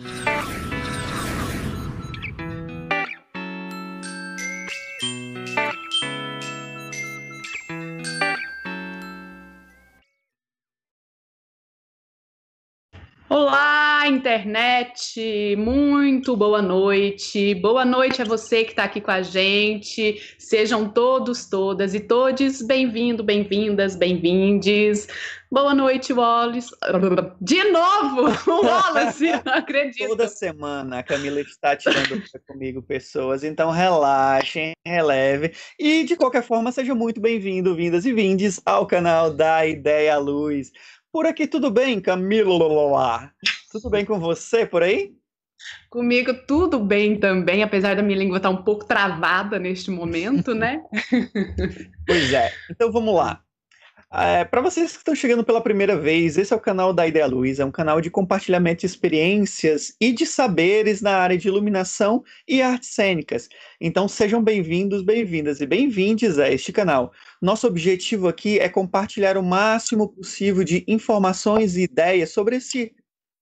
Yeah. Internet! Muito boa noite. Boa noite a você que está aqui com a gente. Sejam todos, todas e todes bem-vindos, bem-vindas, bem-vindes. Boa noite, Wallace. De novo, Wallace, não acredito. Toda semana a Camila está tirando comigo pessoas, então relaxem, releve. E de qualquer forma, sejam muito bem-vindos, vindas e vindes ao canal da Ideia Luz. Por aqui tudo bem, Camilo? Tudo bem com você por aí? Comigo tudo bem também, apesar da minha língua estar um pouco travada neste momento, né? pois é. Então vamos lá. É, Para vocês que estão chegando pela primeira vez, esse é o canal da Ideia Luz, é um canal de compartilhamento de experiências e de saberes na área de iluminação e artes cênicas. Então sejam bem-vindos, bem-vindas e bem-vindes a este canal. Nosso objetivo aqui é compartilhar o máximo possível de informações e ideias sobre esse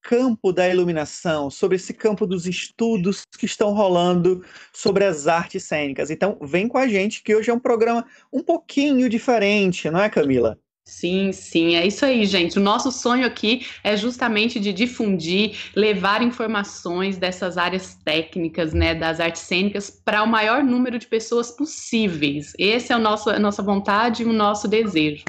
campo da iluminação, sobre esse campo dos estudos que estão rolando sobre as artes cênicas. Então, vem com a gente que hoje é um programa um pouquinho diferente, não é, Camila? Sim, sim, é isso aí, gente. O nosso sonho aqui é justamente de difundir, levar informações dessas áreas técnicas, né, das artes cênicas, para o maior número de pessoas possíveis. Esse é o nosso, a nossa vontade e o nosso desejo.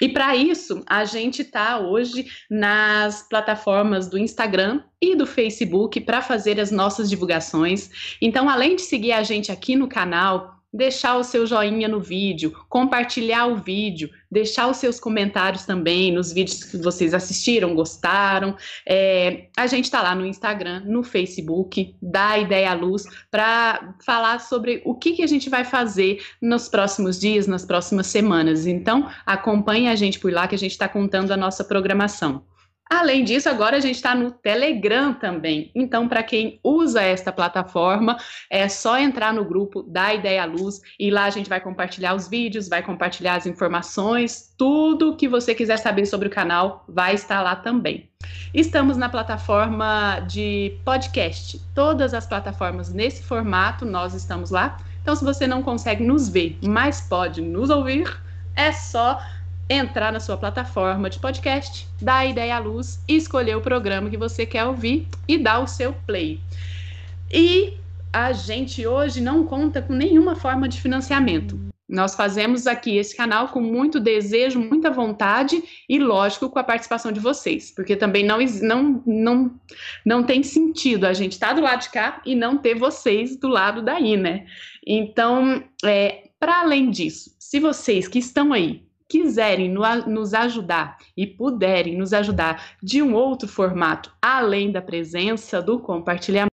E para isso, a gente está hoje nas plataformas do Instagram e do Facebook para fazer as nossas divulgações. Então, além de seguir a gente aqui no canal, deixar o seu joinha no vídeo, compartilhar o vídeo, deixar os seus comentários também nos vídeos que vocês assistiram, gostaram. É, a gente está lá no Instagram, no Facebook, dá ideia à luz para falar sobre o que, que a gente vai fazer nos próximos dias, nas próximas semanas. Então, acompanhe a gente por lá que a gente está contando a nossa programação. Além disso, agora a gente está no Telegram também. Então, para quem usa esta plataforma, é só entrar no grupo da Ideia Luz e lá a gente vai compartilhar os vídeos, vai compartilhar as informações, tudo que você quiser saber sobre o canal vai estar lá também. Estamos na plataforma de podcast. Todas as plataformas nesse formato, nós estamos lá. Então, se você não consegue nos ver, mas pode nos ouvir, é só entrar na sua plataforma de podcast, dar a ideia à luz, escolher o programa que você quer ouvir e dar o seu play. E a gente hoje não conta com nenhuma forma de financiamento. Nós fazemos aqui esse canal com muito desejo, muita vontade e, lógico, com a participação de vocês, porque também não, não, não, não tem sentido a gente estar tá do lado de cá e não ter vocês do lado daí, né? Então, é, para além disso, se vocês que estão aí quiserem nos ajudar e puderem nos ajudar de um outro formato, além da presença do compartilhamento,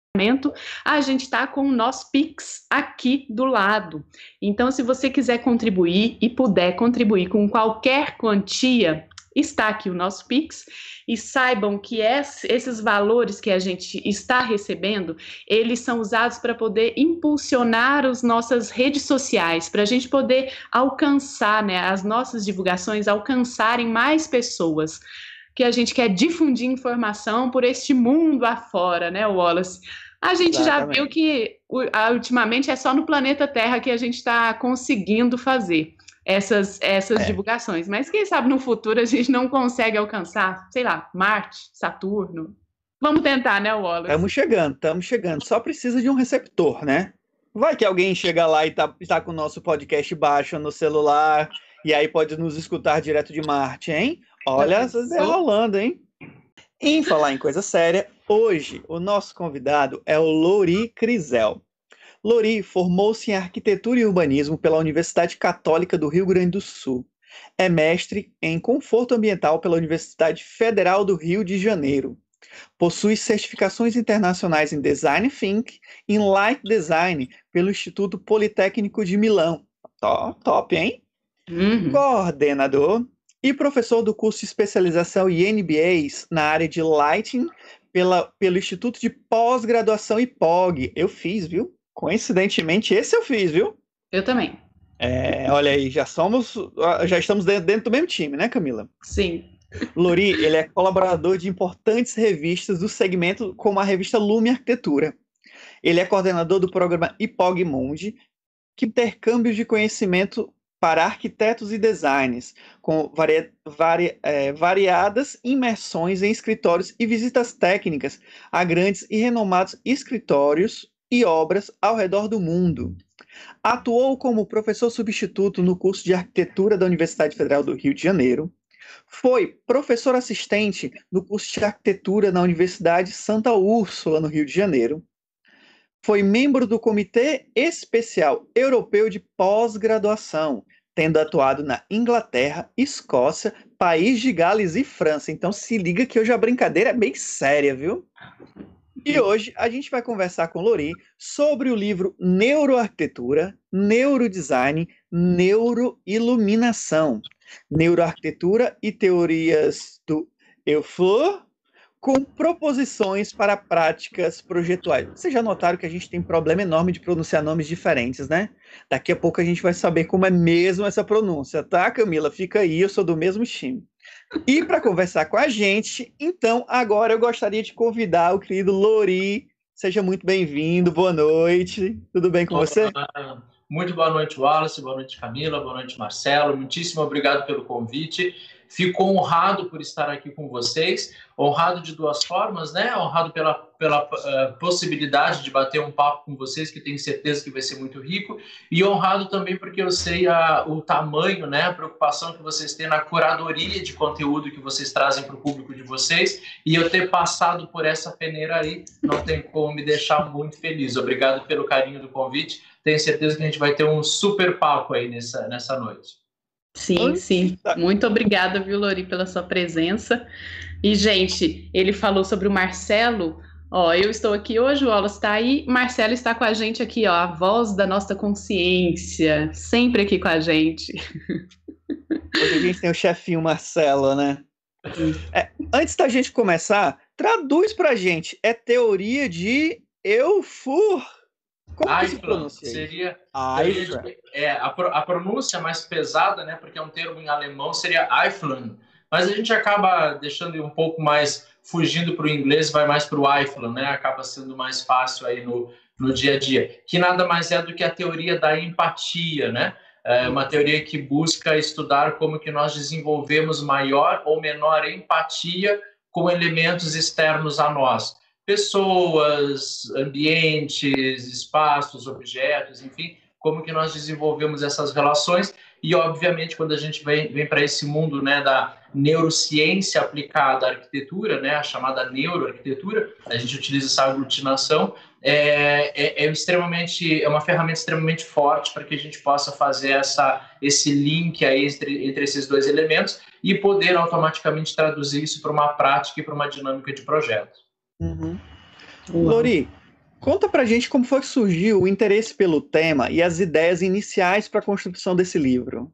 a gente está com o nosso Pix aqui do lado. Então, se você quiser contribuir e puder contribuir com qualquer quantia, está aqui o nosso Pix e saibam que esses valores que a gente está recebendo, eles são usados para poder impulsionar as nossas redes sociais, para a gente poder alcançar, né, as nossas divulgações alcançarem mais pessoas, que a gente quer difundir informação por este mundo afora, né, Wallace? A gente Exatamente. já viu que ultimamente é só no planeta Terra que a gente está conseguindo fazer essas, essas é. divulgações. Mas quem sabe no futuro a gente não consegue alcançar, sei lá, Marte, Saturno. Vamos tentar, né, Wallace? Estamos chegando, estamos chegando. Só precisa de um receptor, né? Vai que alguém chega lá e tá, tá com o nosso podcast baixo no celular e aí pode nos escutar direto de Marte, hein? Olha, essas é rolando, hein? Em falar em coisa séria, hoje o nosso convidado é o Lori Crisel. Lori formou-se em arquitetura e urbanismo pela Universidade Católica do Rio Grande do Sul. É mestre em conforto ambiental pela Universidade Federal do Rio de Janeiro. Possui certificações internacionais em Design Think e em Light Design pelo Instituto Politécnico de Milão. Top, top hein? Uhum. Coordenador e professor do curso de especialização e MBAs na área de Lighting pela, pelo Instituto de Pós-Graduação IPOG. Eu fiz, viu? Coincidentemente, esse eu fiz, viu? Eu também. É, olha aí, já somos, já estamos dentro, do mesmo time, né, Camila? Sim. Lori, ele é colaborador de importantes revistas do segmento, como a revista Lume Arquitetura. Ele é coordenador do programa IPOG Mundi, que intercâmbio de conhecimento para arquitetos e designers, com é, variadas imersões em escritórios e visitas técnicas a grandes e renomados escritórios e obras ao redor do mundo. Atuou como professor substituto no curso de arquitetura da Universidade Federal do Rio de Janeiro. Foi professor assistente no curso de arquitetura na Universidade Santa Úrsula, no Rio de Janeiro. Foi membro do Comitê Especial Europeu de Pós-Graduação, tendo atuado na Inglaterra, Escócia, País de Gales e França. Então se liga que hoje a brincadeira é bem séria, viu? E hoje a gente vai conversar com Lori sobre o livro Neuroarquitetura, Neurodesign, Neuroiluminação, Neuroarquitetura e Teorias do Euflor, com proposições para práticas projetuais. Vocês já notaram que a gente tem problema enorme de pronunciar nomes diferentes, né? Daqui a pouco a gente vai saber como é mesmo essa pronúncia, tá, Camila? Fica aí, eu sou do mesmo time. E para conversar com a gente, então, agora eu gostaria de convidar o querido Lori. Seja muito bem-vindo, boa noite. Tudo bem com Olá. você? Muito boa noite, Wallace, boa noite, Camila, boa noite, Marcelo. Muitíssimo obrigado pelo convite. Fico honrado por estar aqui com vocês, honrado de duas formas, né? Honrado pela, pela uh, possibilidade de bater um papo com vocês, que tenho certeza que vai ser muito rico, e honrado também porque eu sei a, o tamanho, né? A preocupação que vocês têm na curadoria de conteúdo que vocês trazem para o público de vocês, e eu ter passado por essa peneira aí, não tem como me deixar muito feliz. Obrigado pelo carinho do convite. Tenho certeza que a gente vai ter um super papo aí nessa, nessa noite. Sim, Oi? sim. Muito obrigada, viu, Lori, pela sua presença. E, gente, ele falou sobre o Marcelo. Ó, eu estou aqui hoje, o Wallace está aí, Marcelo está com a gente aqui, ó, a voz da nossa consciência, sempre aqui com a gente. Hoje a gente tem o chefinho Marcelo, né? É, antes da gente começar, traduz pra gente. É teoria de Eufur. Como que se pronuncia? Seria, seria é, a, a, pronúncia mais pesada, né, porque é um termo em alemão, seria Eifland, mas a gente acaba deixando um pouco mais, fugindo para o inglês, vai mais para o Eifland, né, acaba sendo mais fácil aí no, no dia a dia, que nada mais é do que a teoria da empatia, né, é uma teoria que busca estudar como que nós desenvolvemos maior ou menor empatia com elementos externos a nós pessoas, ambientes, espaços, objetos, enfim, como que nós desenvolvemos essas relações e, obviamente, quando a gente vem, vem para esse mundo né, da neurociência aplicada à arquitetura, né, a chamada neuroarquitetura, a gente utiliza essa aglutinação, é, é, é, extremamente, é uma ferramenta extremamente forte para que a gente possa fazer essa, esse link aí entre, entre esses dois elementos e poder automaticamente traduzir isso para uma prática e para uma dinâmica de projeto. Uhum. Lori, conta pra gente como foi que surgiu o interesse pelo tema e as ideias iniciais para a construção desse livro.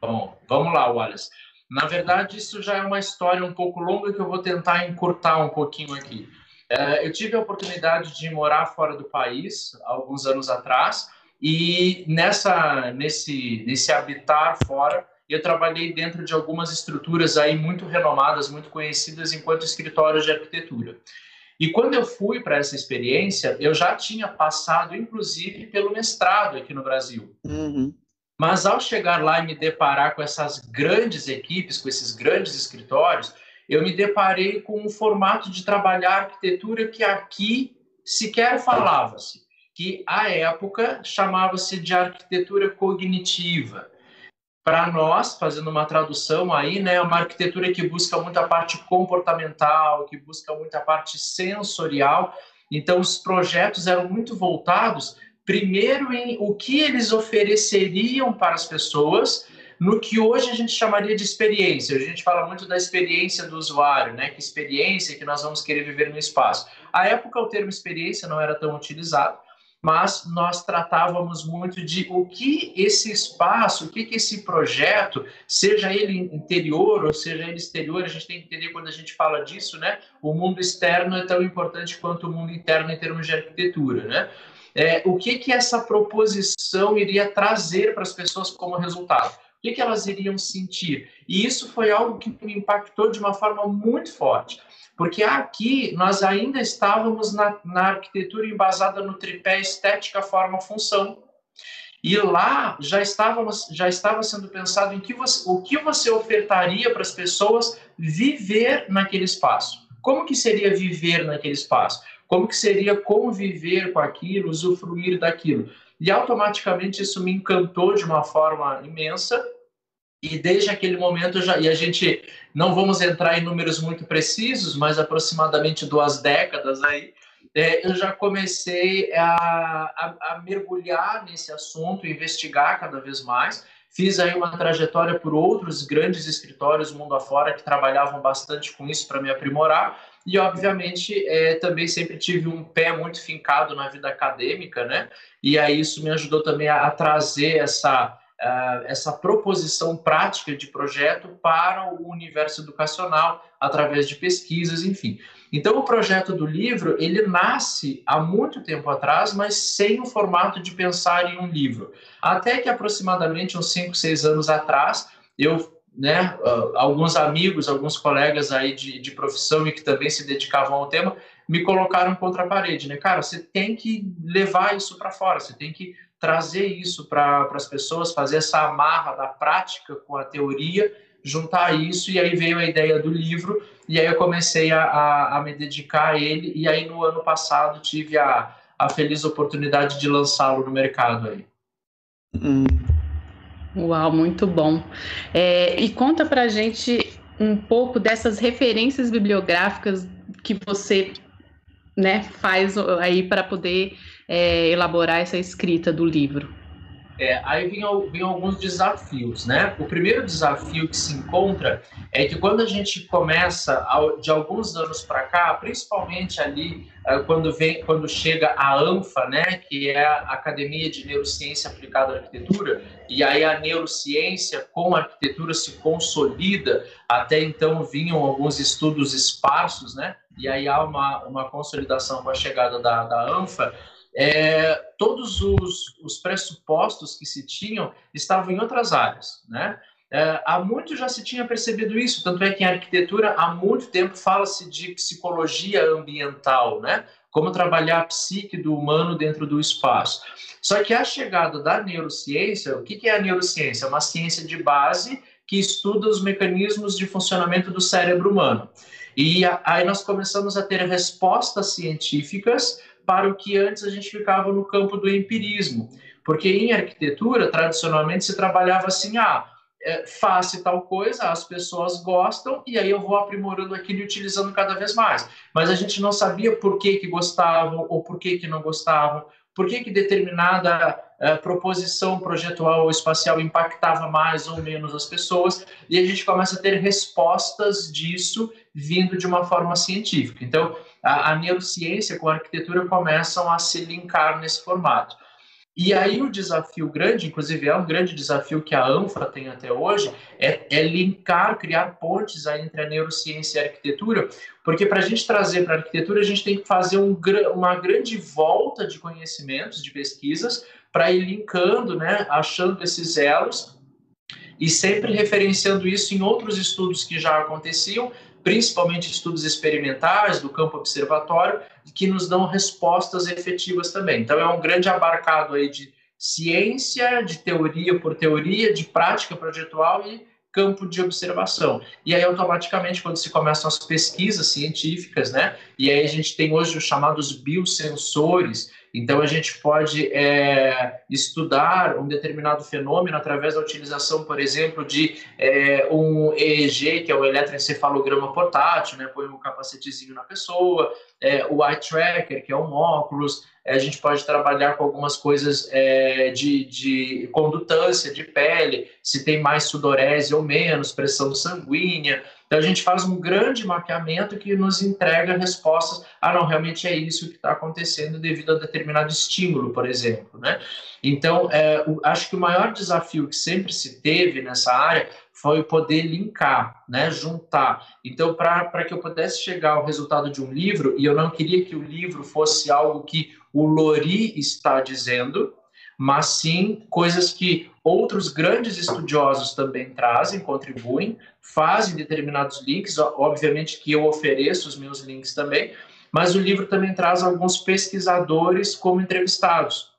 Bom, vamos lá, Wallace. Na verdade, isso já é uma história um pouco longa que eu vou tentar encurtar um pouquinho aqui. É, eu tive a oportunidade de morar fora do país alguns anos atrás e nessa nesse nesse habitar fora eu trabalhei dentro de algumas estruturas aí muito renomadas, muito conhecidas enquanto escritórios de arquitetura. E quando eu fui para essa experiência, eu já tinha passado, inclusive, pelo mestrado aqui no Brasil. Uhum. Mas ao chegar lá e me deparar com essas grandes equipes, com esses grandes escritórios, eu me deparei com um formato de trabalhar arquitetura que aqui sequer falava-se, que à época chamava-se de arquitetura cognitiva para nós, fazendo uma tradução aí, né, uma arquitetura que busca muita parte comportamental, que busca muita parte sensorial. Então, os projetos eram muito voltados, primeiro, em o que eles ofereceriam para as pessoas, no que hoje a gente chamaria de experiência. A gente fala muito da experiência do usuário, né? Que experiência que nós vamos querer viver no espaço. À época, o termo experiência não era tão utilizado, mas nós tratávamos muito de o que esse espaço, o que, que esse projeto, seja ele interior ou seja ele exterior, a gente tem que entender quando a gente fala disso, né? O mundo externo é tão importante quanto o mundo interno em termos de arquitetura, né? É, o que, que essa proposição iria trazer para as pessoas como resultado? que, que elas iriam sentir? E isso foi algo que me impactou de uma forma muito forte, porque aqui nós ainda estávamos na, na arquitetura embasada no tripé estética, forma, função. E lá já estávamos, já estava sendo pensado em que você, o que você ofertaria para as pessoas viver naquele espaço. Como que seria viver naquele espaço? Como que seria conviver com aquilo, usufruir daquilo? E automaticamente isso me encantou de uma forma imensa. E desde aquele momento já e a gente não vamos entrar em números muito precisos, mas aproximadamente duas décadas aí, é, eu já comecei a, a, a mergulhar nesse assunto, investigar cada vez mais. Fiz aí uma trajetória por outros grandes escritórios mundo afora que trabalhavam bastante com isso para me aprimorar. E, obviamente, é, também sempre tive um pé muito fincado na vida acadêmica, né? E aí isso me ajudou também a, a trazer essa, uh, essa proposição prática de projeto para o universo educacional, através de pesquisas, enfim. Então, o projeto do livro, ele nasce há muito tempo atrás, mas sem o formato de pensar em um livro. Até que aproximadamente uns 5, 6 anos atrás, eu né, uh, alguns amigos, alguns colegas aí de, de profissão e que também se dedicavam ao tema, me colocaram contra a parede, né? Cara, você tem que levar isso para fora, você tem que trazer isso para as pessoas, fazer essa amarra da prática com a teoria, juntar isso, e aí veio a ideia do livro, e aí eu comecei a, a, a me dedicar a ele, e aí no ano passado tive a, a feliz oportunidade de lançá-lo no mercado aí. Hum. Uau, muito bom. É, e conta para gente um pouco dessas referências bibliográficas que você né, faz aí para poder é, elaborar essa escrita do livro. É, aí vem, vem, alguns desafios, né? O primeiro desafio que se encontra é que quando a gente começa, de alguns anos para cá, principalmente ali é, quando, vem, quando chega a ANFA, né, que é a Academia de Neurociência Aplicada à Arquitetura, e aí a neurociência com a arquitetura se consolida, até então vinham alguns estudos esparsos, né? E aí há uma, uma consolidação com a chegada da, da ANFA, é, todos os, os, pressupostos que se tinham estavam em outras áreas, né? É, há muito já se tinha percebido isso, tanto é que em arquitetura há muito tempo fala-se de psicologia ambiental, né? Como trabalhar a psique do humano dentro do espaço. Só que a chegada da neurociência, o que é a neurociência? É uma ciência de base que estuda os mecanismos de funcionamento do cérebro humano. E aí nós começamos a ter respostas científicas para o que antes a gente ficava no campo do empirismo. Porque em arquitetura, tradicionalmente, se trabalhava assim: ah, é, faça tal coisa, as pessoas gostam, e aí eu vou aprimorando aquilo e utilizando cada vez mais. Mas a gente não sabia por que, que gostavam ou por que, que não gostavam, por que, que determinada é, proposição projetual espacial impactava mais ou menos as pessoas, e a gente começa a ter respostas disso vindo de uma forma científica. Então, a, a neurociência com a arquitetura começam a se linkar nesse formato. E aí o desafio grande, inclusive é um grande desafio que a ANFA tem até hoje, é, é linkar, criar pontes entre a neurociência e a arquitetura, porque para a gente trazer para a arquitetura, a gente tem que fazer um, uma grande volta de conhecimentos, de pesquisas, para ir linkando, né, achando esses elos e sempre referenciando isso em outros estudos que já aconteciam, principalmente estudos experimentais do campo observatório, que nos dão respostas efetivas também. Então, é um grande abarcado aí de ciência, de teoria por teoria, de prática projetual e campo de observação. E aí, automaticamente, quando se começam as pesquisas científicas, né, e aí a gente tem hoje os chamados biosensores, então, a gente pode é, estudar um determinado fenômeno através da utilização, por exemplo, de é, um EEG, que é o eletroencefalograma portátil, né? põe um capacetezinho na pessoa, é, o eye tracker, que é um óculos, é, a gente pode trabalhar com algumas coisas é, de, de condutância de pele, se tem mais sudorese ou menos, pressão sanguínea, então a gente faz um grande mapeamento que nos entrega respostas. Ah, não, realmente é isso que está acontecendo devido a determinado estímulo, por exemplo, né? Então, é, o, acho que o maior desafio que sempre se teve nessa área foi poder linkar, né, juntar. Então, para que eu pudesse chegar ao resultado de um livro, e eu não queria que o livro fosse algo que o Lori está dizendo, mas sim coisas que outros grandes estudiosos também trazem, contribuem, fazem determinados links, obviamente que eu ofereço os meus links também, mas o livro também traz alguns pesquisadores como entrevistados.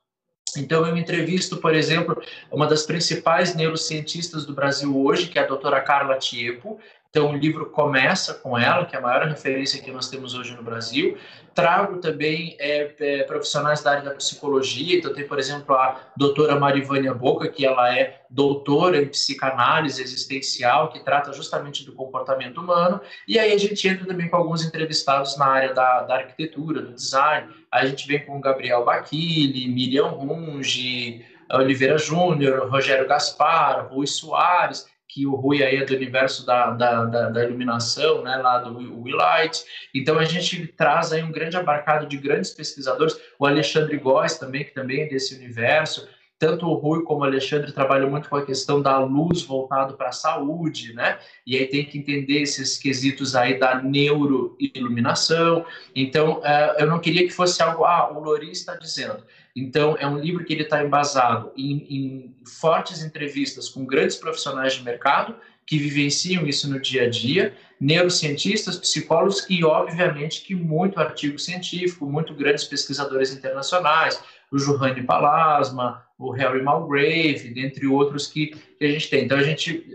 Então, eu entrevisto, por exemplo, uma das principais neurocientistas do Brasil hoje, que é a doutora Carla Tiepo, então, o livro começa com ela, que é a maior referência que nós temos hoje no Brasil. Trago também é, é, profissionais da área da psicologia. Então, tem, por exemplo, a doutora Marivânia Boca, que ela é doutora em psicanálise existencial, que trata justamente do comportamento humano. E aí a gente entra também com alguns entrevistados na área da, da arquitetura, do design. A gente vem com Gabriel Baquili, Miriam Runge, Oliveira Júnior, Rogério Gaspar, Rui Soares que o Rui aí é do universo da, da, da, da iluminação, né, lá do Willite. Então a gente traz aí um grande abarcado de grandes pesquisadores, o Alexandre Góes também, que também é desse universo. Tanto o Rui como o Alexandre trabalham muito com a questão da luz voltado para a saúde, né? E aí tem que entender esses quesitos aí da neuroiluminação. Então, uh, eu não queria que fosse algo, ah, o Lori está dizendo. Então, é um livro que ele está embasado em, em fortes entrevistas com grandes profissionais de mercado que vivenciam isso no dia a dia, neurocientistas, psicólogos e, obviamente, que muito artigo científico, muito grandes pesquisadores internacionais, o Johanny Palasma, o Harry Malgrave, dentre outros que, que a gente tem. Então, a gente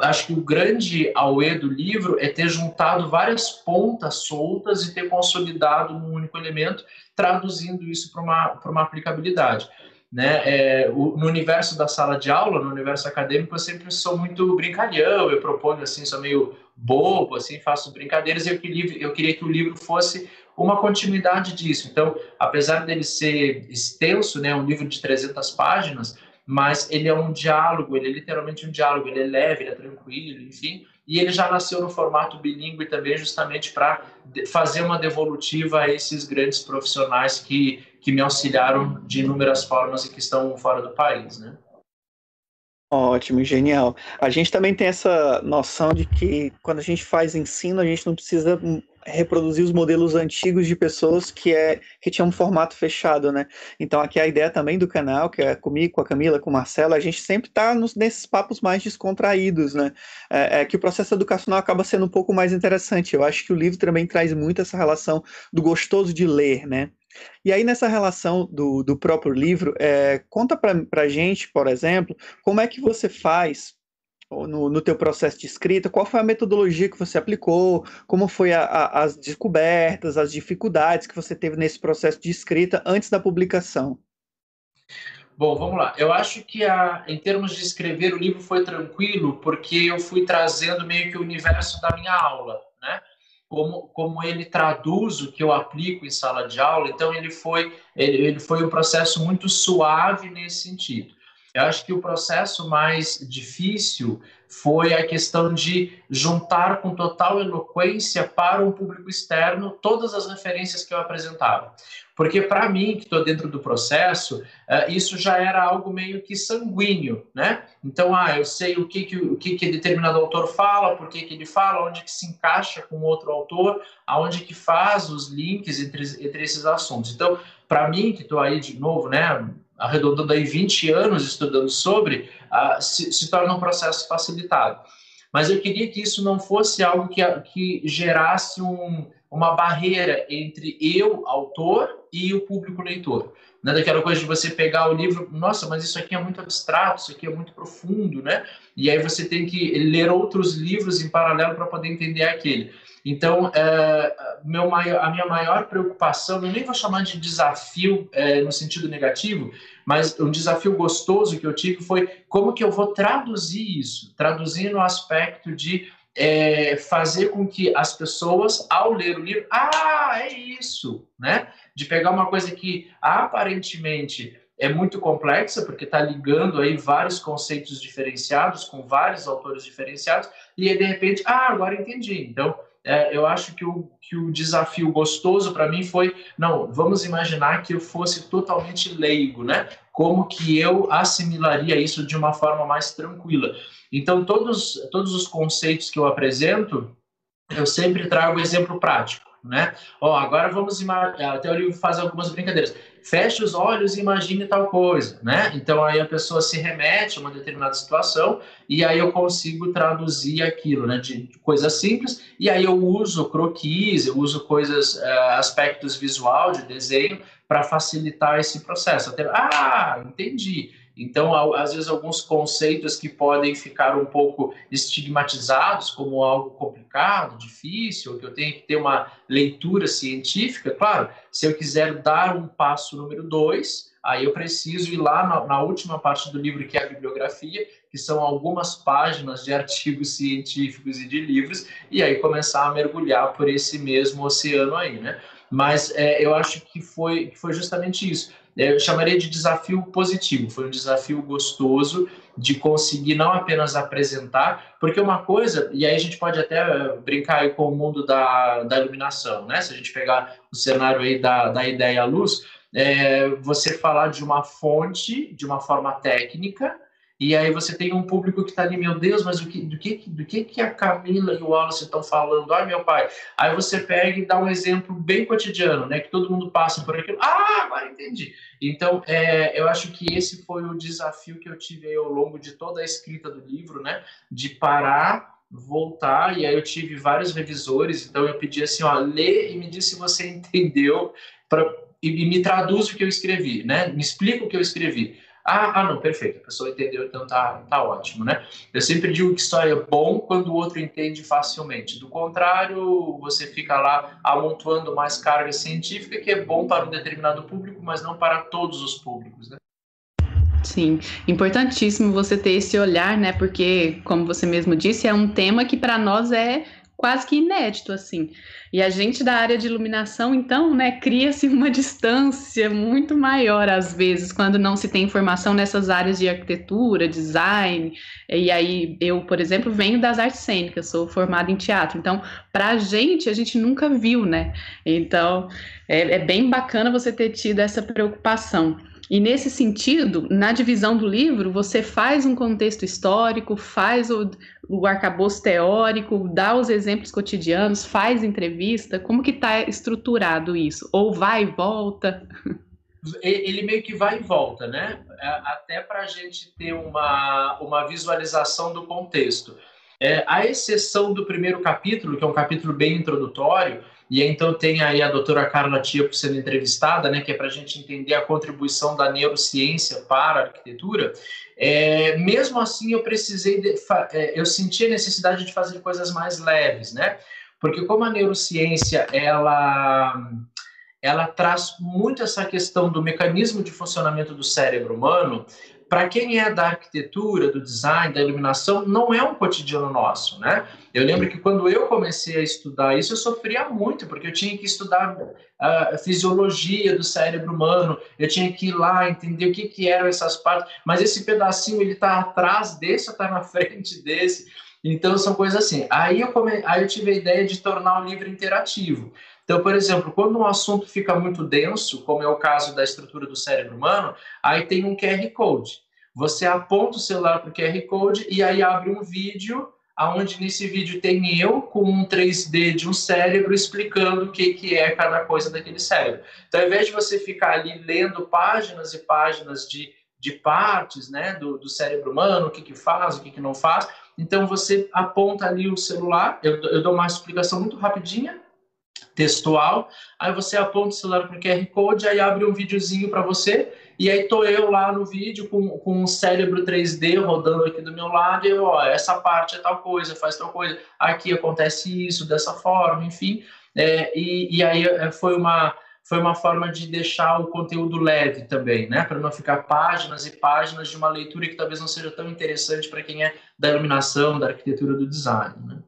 acho que o grande auê do livro é ter juntado várias pontas soltas e ter consolidado num único elemento, traduzindo isso para uma, uma aplicabilidade. Né? É, o, no universo da sala de aula, no universo acadêmico, eu sempre sou muito brincalhão, eu proponho assim, sou meio bobo, assim, faço brincadeiras, e eu eu queria que o livro fosse uma continuidade disso. Então, apesar dele ser extenso, né, um livro de 300 páginas, mas ele é um diálogo, ele é literalmente um diálogo, ele é leve, ele é tranquilo, enfim, e ele já nasceu no formato bilíngue também, justamente para fazer uma devolutiva a esses grandes profissionais que, que me auxiliaram de inúmeras formas e que estão fora do país, né? Ótimo, genial. A gente também tem essa noção de que quando a gente faz ensino, a gente não precisa reproduzir os modelos antigos de pessoas que é que tinham um formato fechado, né? Então aqui a ideia também do canal, que é comigo, com a Camila, com o Marcelo, a gente sempre está nesses papos mais descontraídos, né? É, é, que o processo educacional acaba sendo um pouco mais interessante. Eu acho que o livro também traz muito essa relação do gostoso de ler, né? E aí, nessa relação do, do próprio livro, é, conta para a gente, por exemplo, como é que você faz no, no teu processo de escrita, qual foi a metodologia que você aplicou, como foi a, a, as descobertas, as dificuldades que você teve nesse processo de escrita antes da publicação? Bom, vamos lá. Eu acho que a, em termos de escrever o livro foi tranquilo, porque eu fui trazendo meio que o universo da minha aula, né? Como, como ele traduz o que eu aplico em sala de aula, então ele foi, ele, ele foi um processo muito suave nesse sentido. Eu acho que o processo mais difícil foi a questão de juntar com total eloquência para um público externo todas as referências que eu apresentava. Porque, para mim, que estou dentro do processo, uh, isso já era algo meio que sanguíneo, né? Então, ah, eu sei o que, que, o que, que determinado autor fala, por que, que ele fala, onde que se encaixa com outro autor, aonde que faz os links entre, entre esses assuntos. Então, para mim, que estou aí de novo, né, arredondando aí 20 anos estudando sobre, uh, se, se, torna um processo facilitado. Mas eu queria que isso não fosse algo que, que gerasse um, uma barreira entre eu, autor, e o público leitor. Não é daquela coisa de você pegar o livro, nossa, mas isso aqui é muito abstrato, isso aqui é muito profundo, né? E aí você tem que ler outros livros em paralelo para poder entender aquele. Então, é, meu maior, a minha maior preocupação, eu nem vou chamar de desafio é, no sentido negativo, mas um desafio gostoso que eu tive foi como que eu vou traduzir isso, traduzir no aspecto de é, fazer com que as pessoas, ao ler o livro, ah, é isso, né? De pegar uma coisa que aparentemente é muito complexa, porque está ligando aí vários conceitos diferenciados, com vários autores diferenciados, e aí, de repente, ah, agora entendi. Então, é, eu acho que o, que o desafio gostoso para mim foi, não, vamos imaginar que eu fosse totalmente leigo, né? Como que eu assimilaria isso de uma forma mais tranquila? Então, todos, todos os conceitos que eu apresento, eu sempre trago exemplo prático. né? Ó, agora vamos imaginar, até o livro faz algumas brincadeiras. Feche os olhos e imagine tal coisa, né? Então aí a pessoa se remete a uma determinada situação e aí eu consigo traduzir aquilo, né? De, de coisas simples e aí eu uso croquis, eu uso coisas, uh, aspectos visual de desenho para facilitar esse processo. Até, ah, entendi. Então, às vezes, alguns conceitos que podem ficar um pouco estigmatizados como algo complicado, difícil, que eu tenho que ter uma leitura científica, claro, se eu quiser dar um passo número dois, aí eu preciso ir lá na, na última parte do livro, que é a bibliografia, que são algumas páginas de artigos científicos e de livros, e aí começar a mergulhar por esse mesmo oceano aí, né? Mas é, eu acho que foi, que foi justamente isso eu chamaria de desafio positivo, foi um desafio gostoso de conseguir não apenas apresentar, porque uma coisa, e aí a gente pode até eh, brincar com o mundo da, da iluminação, né? Se a gente pegar o cenário aí da, da ideia à luz, é, você falar de uma fonte de uma forma técnica, e aí você tem um público que está ali, meu Deus, mas do que, do que, do que, que a Camila e o Wallace estão falando? Ai, meu pai. Aí você pega e dá um exemplo bem cotidiano, né? Que todo mundo passa por aquilo. Ah, agora entendi. Então, é, eu acho que esse foi o desafio que eu tive ao longo de toda a escrita do livro, né? De parar voltar, e aí eu tive vários revisores, então eu pedi assim, ó, lê e me diz se você entendeu pra, e, e me traduz o que eu escrevi, né? Me explica o que eu escrevi. Ah, ah, não, perfeito, a pessoa entendeu, então tá, tá ótimo, né? Eu sempre digo que só é bom quando o outro entende facilmente. Do contrário, você fica lá amontoando mais carga científica, que é bom para um determinado público, mas não para todos os públicos, né? Sim, importantíssimo você ter esse olhar, né? Porque, como você mesmo disse, é um tema que para nós é quase que inédito, assim. E a gente da área de iluminação, então, né, cria-se uma distância muito maior, às vezes, quando não se tem informação nessas áreas de arquitetura, design. E aí, eu, por exemplo, venho das artes cênicas, sou formada em teatro. Então, para a gente, a gente nunca viu, né? Então, é, é bem bacana você ter tido essa preocupação. E nesse sentido, na divisão do livro, você faz um contexto histórico, faz o, o arcabouço teórico, dá os exemplos cotidianos, faz entrevista. Como que está estruturado isso? Ou vai e volta? Ele meio que vai e volta, né? Até para a gente ter uma, uma visualização do contexto. É, a exceção do primeiro capítulo, que é um capítulo bem introdutório, e então tem aí a doutora Carla Tiepo sendo entrevistada, né, que é para a gente entender a contribuição da neurociência para a arquitetura. É, mesmo assim, eu precisei, de, é, eu senti a necessidade de fazer coisas mais leves, né? Porque como a neurociência, ela ela traz muito essa questão do mecanismo de funcionamento do cérebro humano, para quem é da arquitetura, do design, da iluminação, não é um cotidiano nosso, né? Eu lembro que quando eu comecei a estudar isso, eu sofria muito, porque eu tinha que estudar a fisiologia do cérebro humano, eu tinha que ir lá entender o que, que eram essas partes, mas esse pedacinho ele está atrás desse ou está na frente desse. Então são coisas assim. Aí eu, come... Aí eu tive a ideia de tornar o livro interativo. Então, por exemplo, quando um assunto fica muito denso, como é o caso da estrutura do cérebro humano, aí tem um QR Code. Você aponta o celular para o QR Code e aí abre um vídeo, aonde nesse vídeo tem eu com um 3D de um cérebro explicando o que, que é cada coisa daquele cérebro. Então, ao invés de você ficar ali lendo páginas e páginas de, de partes né, do, do cérebro humano, o que, que faz, o que, que não faz, então você aponta ali o celular, eu, eu dou uma explicação muito rapidinha, textual, aí você aponta o celular para o QR Code, aí abre um videozinho para você, e aí tô eu lá no vídeo com, com um cérebro 3D rodando aqui do meu lado, e eu, ó, essa parte é tal coisa, faz tal coisa, aqui acontece isso, dessa forma, enfim, é, e, e aí é, foi uma foi uma forma de deixar o conteúdo leve também, né? Para não ficar páginas e páginas de uma leitura que talvez não seja tão interessante para quem é da iluminação, da arquitetura do design, né?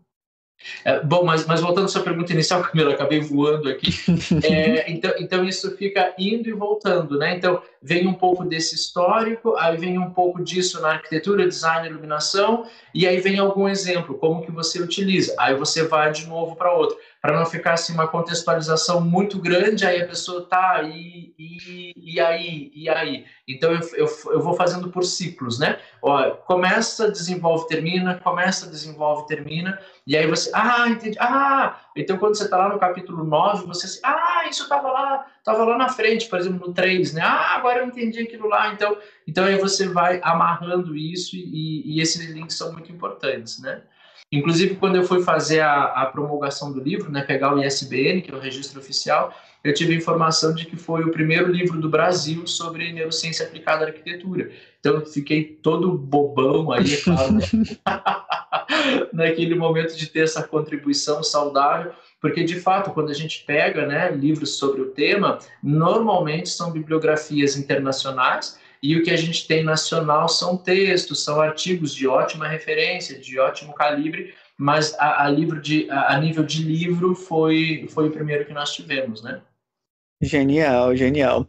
É, bom, mas, mas voltando à sua pergunta inicial, Camila, acabei voando aqui. É, então, então, isso fica indo e voltando, né? Então, vem um pouco desse histórico, aí vem um pouco disso na arquitetura, design, iluminação, e aí vem algum exemplo, como que você utiliza. Aí você vai de novo para outro. Para não ficar assim uma contextualização muito grande, aí a pessoa tá e, e, e aí, e aí. Então eu, eu, eu vou fazendo por ciclos, né? Ó, começa, desenvolve, termina, começa, desenvolve, termina, e aí você, ah, entendi, ah, então quando você está lá no capítulo 9, você assim, ah, isso estava lá, estava lá na frente, por exemplo, no 3, né? Ah, agora eu entendi aquilo lá, então, então aí você vai amarrando isso e, e esses links são muito importantes, né? Inclusive, quando eu fui fazer a, a, promulgação do livro, né, pegar o ISBN, que é o registro oficial, eu tive a informação de que foi o primeiro livro do Brasil sobre neurociência aplicada à arquitetura. Então, fiquei todo bobão aí, é claro, né? naquele momento de ter essa contribuição saudável, porque de fato, quando a gente pega né, livros sobre o tema, normalmente são bibliografias internacionais e o que a gente tem nacional são textos, são artigos de ótima referência, de ótimo calibre, mas a, a livro de, a, a, nível de livro foi, foi o primeiro que nós tivemos, né? Genial, genial.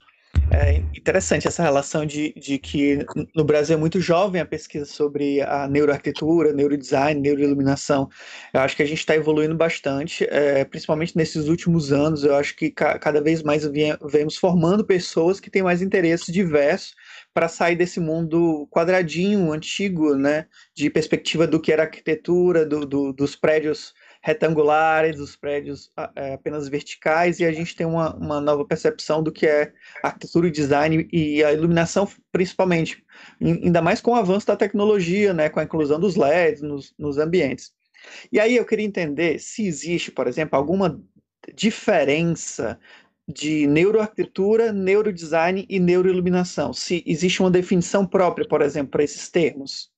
É interessante essa relação de, de que no Brasil é muito jovem a pesquisa sobre a neuroarquitetura, neurodesign, neuroiluminação. Eu acho que a gente está evoluindo bastante, é, principalmente nesses últimos anos. Eu acho que ca cada vez mais vemos formando pessoas que têm mais interesses diversos para sair desse mundo quadradinho, antigo, né, de perspectiva do que era arquitetura, do, do, dos prédios retangulares, dos prédios é, apenas verticais, e a gente tem uma, uma nova percepção do que é arquitetura e design e a iluminação, principalmente, ainda mais com o avanço da tecnologia, né, com a inclusão dos LEDs nos, nos ambientes. E aí eu queria entender se existe, por exemplo, alguma diferença de neuroarquitetura, neurodesign e neuroiluminação? Se existe uma definição própria, por exemplo, para esses termos?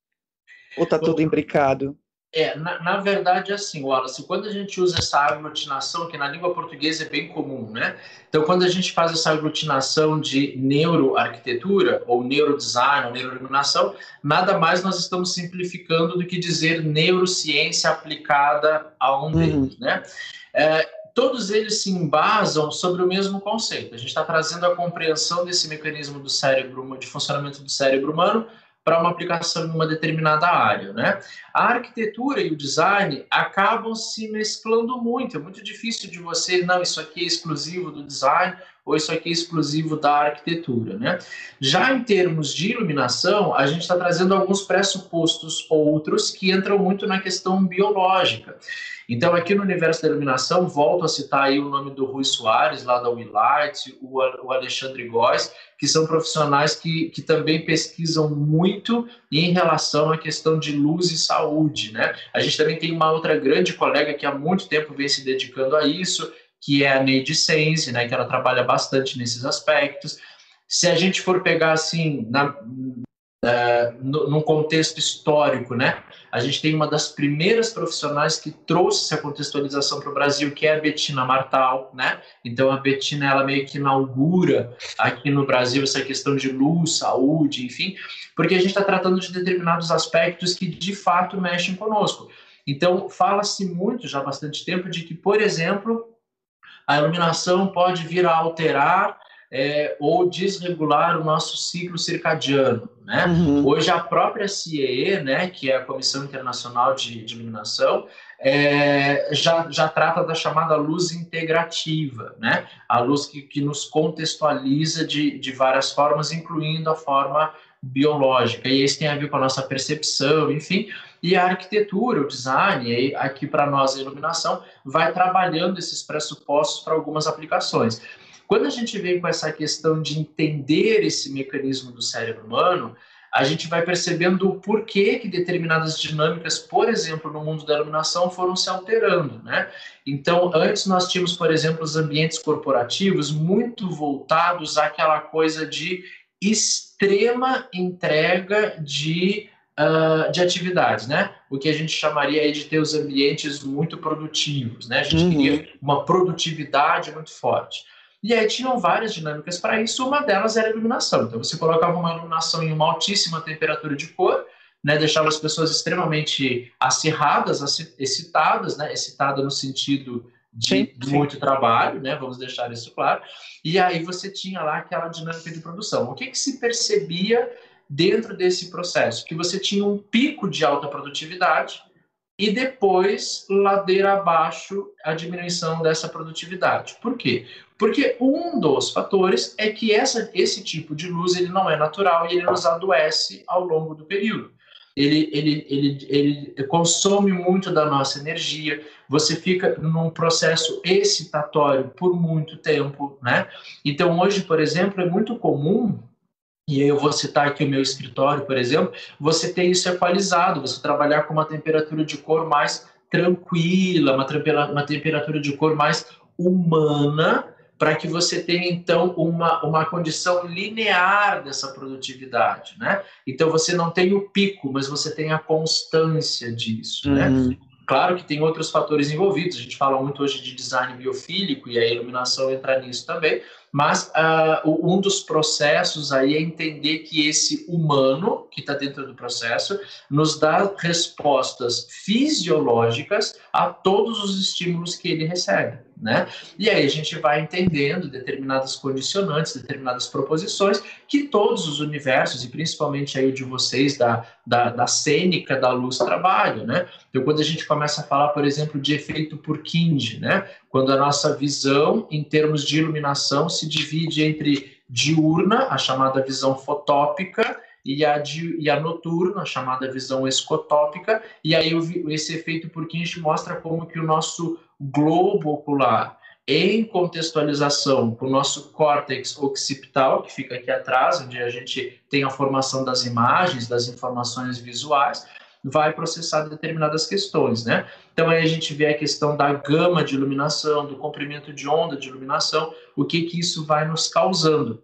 Ou está tudo imbricado? É, na, na, verdade, assim, Wallace, quando a gente usa essa aglutinação, que na língua portuguesa é bem comum, né? Então, quando a gente faz essa aglutinação de neuroarquitetura, ou neurodesign, ou neuroiluminação, nada mais nós estamos simplificando do que dizer neurociência aplicada a um uhum. deles, né? É, todos eles se embasam sobre o mesmo conceito. A gente está trazendo a compreensão desse mecanismo do cérebro, de funcionamento do cérebro humano, para uma aplicação em uma determinada área, né? A arquitetura e o design acabam se mesclando muito. É muito difícil de você, não, isso aqui é exclusivo do design ou isso aqui é exclusivo da arquitetura, né? Já em termos de iluminação, a gente está trazendo alguns pressupostos outros que entram muito na questão biológica. Então, aqui no universo da iluminação, volto a citar aí o nome do Rui Soares, lá da Willite, o, o Alexandre Góes, que são profissionais que, que também pesquisam muito em relação à questão de luz e saúde, né? A gente também tem uma outra grande colega que há muito tempo vem se dedicando a isso, que é a Neide Sense, né, que ela trabalha bastante nesses aspectos. Se a gente for pegar assim, na, uh, no, num contexto histórico, né? A gente tem uma das primeiras profissionais que trouxe essa contextualização para o Brasil, que é a Betina Martal, né? Então a Betina ela meio que inaugura aqui no Brasil essa questão de luz, saúde, enfim, porque a gente está tratando de determinados aspectos que de fato mexem conosco. Então fala-se muito já há bastante tempo de que, por exemplo, a iluminação pode vir a alterar é, ou desregular o nosso ciclo circadiano. Né? Uhum. Hoje a própria CIE, né, que é a Comissão Internacional de, de Iluminação, é, já, já trata da chamada luz integrativa, né? a luz que, que nos contextualiza de, de várias formas, incluindo a forma biológica. E isso tem a ver com a nossa percepção, enfim. E a arquitetura, o design, aqui para nós a iluminação, vai trabalhando esses pressupostos para algumas aplicações. Quando a gente vem com essa questão de entender esse mecanismo do cérebro humano, a gente vai percebendo o porquê que determinadas dinâmicas, por exemplo, no mundo da iluminação, foram se alterando, né? Então, antes nós tínhamos, por exemplo, os ambientes corporativos muito voltados àquela coisa de extrema entrega de, uh, de atividades, né? O que a gente chamaria aí de ter os ambientes muito produtivos, né? A gente uhum. queria uma produtividade muito forte. E aí tinham várias dinâmicas para isso, uma delas era a iluminação. Então você colocava uma iluminação em uma altíssima temperatura de cor, né, deixava as pessoas extremamente acirradas, excitadas, né, excitada no sentido de sim, sim. muito trabalho, né, vamos deixar isso claro. E aí você tinha lá aquela dinâmica de produção. O que, que se percebia dentro desse processo? Que você tinha um pico de alta produtividade, e depois, ladeira abaixo, a diminuição dessa produtividade. Por quê? Porque um dos fatores é que essa, esse tipo de luz ele não é natural e ele nos adoece ao longo do período. Ele, ele, ele, ele consome muito da nossa energia, você fica num processo excitatório por muito tempo, né? Então, hoje, por exemplo, é muito comum e eu vou citar aqui o meu escritório, por exemplo, você ter isso equalizado, você trabalhar com uma temperatura de cor mais tranquila, uma, uma temperatura de cor mais humana, para que você tenha então uma, uma condição linear dessa produtividade, né? Então você não tem o pico, mas você tem a constância disso, né? uhum. né? Claro que tem outros fatores envolvidos, a gente fala muito hoje de design biofílico e a iluminação entra nisso também, mas uh, um dos processos aí é entender que esse humano que está dentro do processo nos dá respostas fisiológicas a todos os estímulos que ele recebe, né? E aí a gente vai entendendo determinadas condicionantes, determinadas proposições que todos os universos, e principalmente aí de vocês da, da, da cênica da luz trabalham, né? Então quando a gente começa a falar, por exemplo, de efeito Purkinje, né? Quando a nossa visão em termos de iluminação se divide entre diurna, a chamada visão fotópica, e a, di, e a noturna, a chamada visão escotópica, e aí esse efeito Purkinje mostra como que o nosso globo ocular, em contextualização com o nosso córtex occipital, que fica aqui atrás, onde a gente tem a formação das imagens, das informações visuais, vai processar determinadas questões, né? Então aí a gente vê a questão da gama de iluminação, do comprimento de onda de iluminação, o que que isso vai nos causando.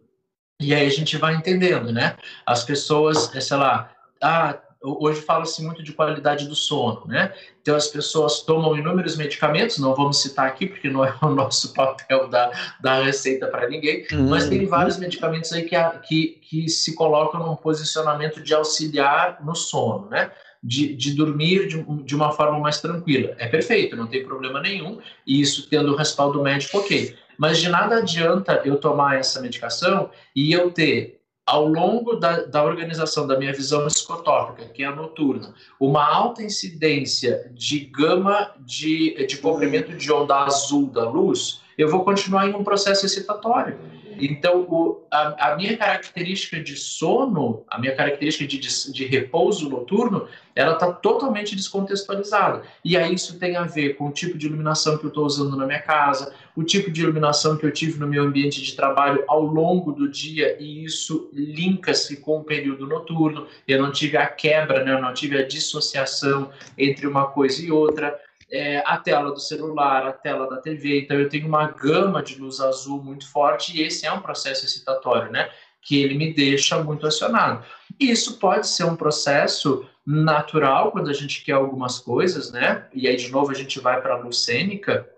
E aí a gente vai entendendo, né? As pessoas, é, sei lá, ah, hoje fala-se muito de qualidade do sono, né? Então as pessoas tomam inúmeros medicamentos, não vamos citar aqui porque não é o nosso papel da, da receita para ninguém, uhum. mas tem vários medicamentos aí que, que, que se colocam num posicionamento de auxiliar no sono, né? De, de, dormir de, de, uma forma mais tranquila. É perfeito, não tem problema nenhum, e isso tendo o respaldo médico, ok. Mas de nada adianta eu tomar essa medicação e eu ter, ao longo da, da organização da minha visão escotópica, que é a noturna, uma alta incidência de gama de, de comprimento de onda azul da luz, eu vou continuar em um processo excitatório. Então, o, a, a, minha característica de sono, a minha característica de, de, de repouso noturno, ela está totalmente descontextualizada. E aí isso tem a ver com o tipo de iluminação que eu estou usando na minha casa, o tipo de iluminação que eu tive no meu ambiente de trabalho ao longo do dia, e isso linka-se com o período noturno. Eu não tive a quebra, né? eu não tive a dissociação entre uma coisa e outra é, a tela do celular, a tela da TV. Então, eu tenho uma gama de luz azul muito forte e esse é um processo excitatório, né? Que ele me deixa muito acionado. Isso pode ser um processo natural quando a gente quer algumas coisas, né? E aí, de novo, a gente vai para a luz cênica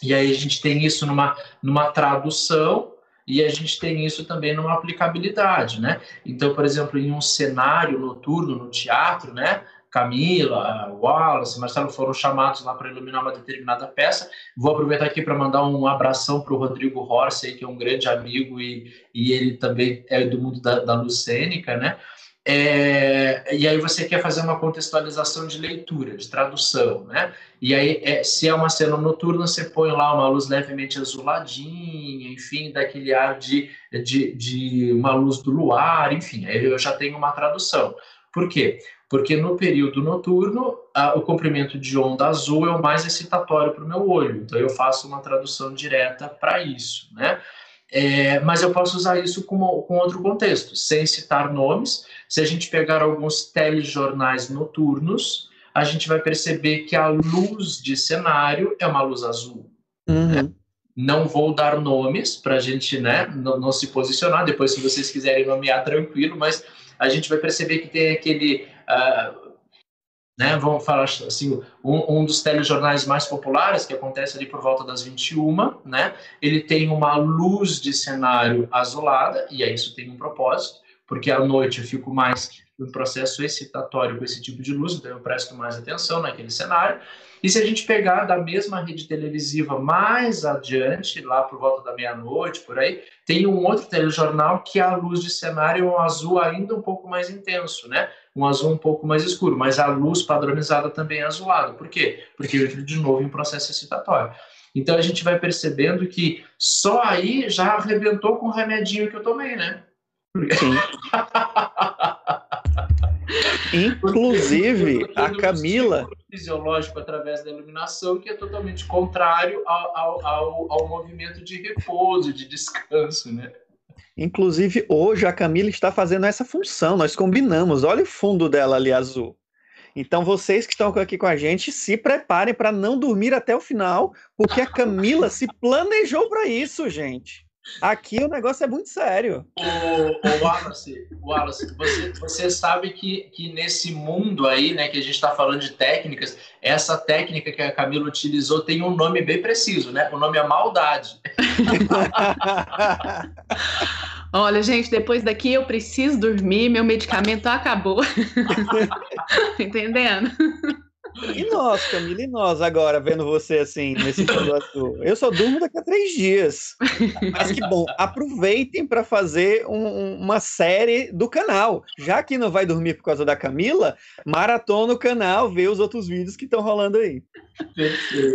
e aí a gente tem isso numa, numa tradução e a gente tem isso também numa aplicabilidade, né? Então, por exemplo, em um cenário noturno no teatro, né? Camila, Wallace, Marcelo foram chamados lá para iluminar uma determinada peça. Vou aproveitar aqui para mandar um abração para o Rodrigo Horse, que é um grande amigo e, e ele também é do mundo da, da lucênica, né? É, e aí você quer fazer uma contextualização de leitura, de tradução, né? E aí, é, se é uma cena noturna, você põe lá uma luz levemente azuladinha, enfim, daquele ar de, de, de uma luz do luar, enfim, aí eu já tenho uma tradução. Por quê? Porque no período noturno, a, o comprimento de onda azul é o mais excitatório para o meu olho. Então, eu faço uma tradução direta para isso, né? É, mas eu posso usar isso com, com outro contexto, sem citar nomes. Se a gente pegar alguns telejornais noturnos, a gente vai perceber que a luz de cenário é uma luz azul. Uhum. Né? Não vou dar nomes para a gente né, não, não, se posicionar. Depois, se vocês quiserem nomear, tranquilo, mas a gente vai perceber que tem aquele. Uh, né, vamos falar assim, um, um, dos telejornais mais populares, que acontece ali por volta das 21, né, ele tem uma luz de cenário azulada, e aí isso tem um propósito, porque à noite eu fico mais no processo excitatório com esse tipo de luz, então eu presto mais atenção naquele cenário, E se a gente pegar da mesma rede televisiva mais adiante, lá por volta da meia-noite, por aí, tem um outro telejornal que a luz de cenário é um azul ainda um pouco mais intenso, né? Um azul um pouco mais escuro, mas a luz padronizada também é azulada. Por quê? Porque entra de novo em processo excitatório. Então a gente vai percebendo que só aí já arrebentou com o remedinho que eu tomei, né? Sim. Inclusive, a Camila. Fisiológico através da iluminação, que é totalmente contrário ao, ao, ao, movimento de repouso, de descanso, né? Inclusive, hoje a Camila está fazendo essa função, nós combinamos. Olha o fundo dela ali azul. Então, vocês que estão aqui com a gente, se preparem para não dormir até o final, porque a Camila se planejou para isso, gente. Aqui o negócio é muito sério. O, o Wallace, Wallace você, você sabe que, que nesse mundo aí, né, que a gente está falando de técnicas, essa técnica que a Camila utilizou tem um nome bem preciso, né? O nome é maldade. Olha, gente, depois daqui eu preciso dormir, meu medicamento acabou. Entendendo? E nós, Camila, e nós agora, vendo você assim, nesse azul? Eu só durmo daqui a três dias. Mas que bom, aproveitem para fazer um, uma série do canal. Já que não vai dormir por causa da Camila, maratona o canal, vê os outros vídeos que estão rolando aí.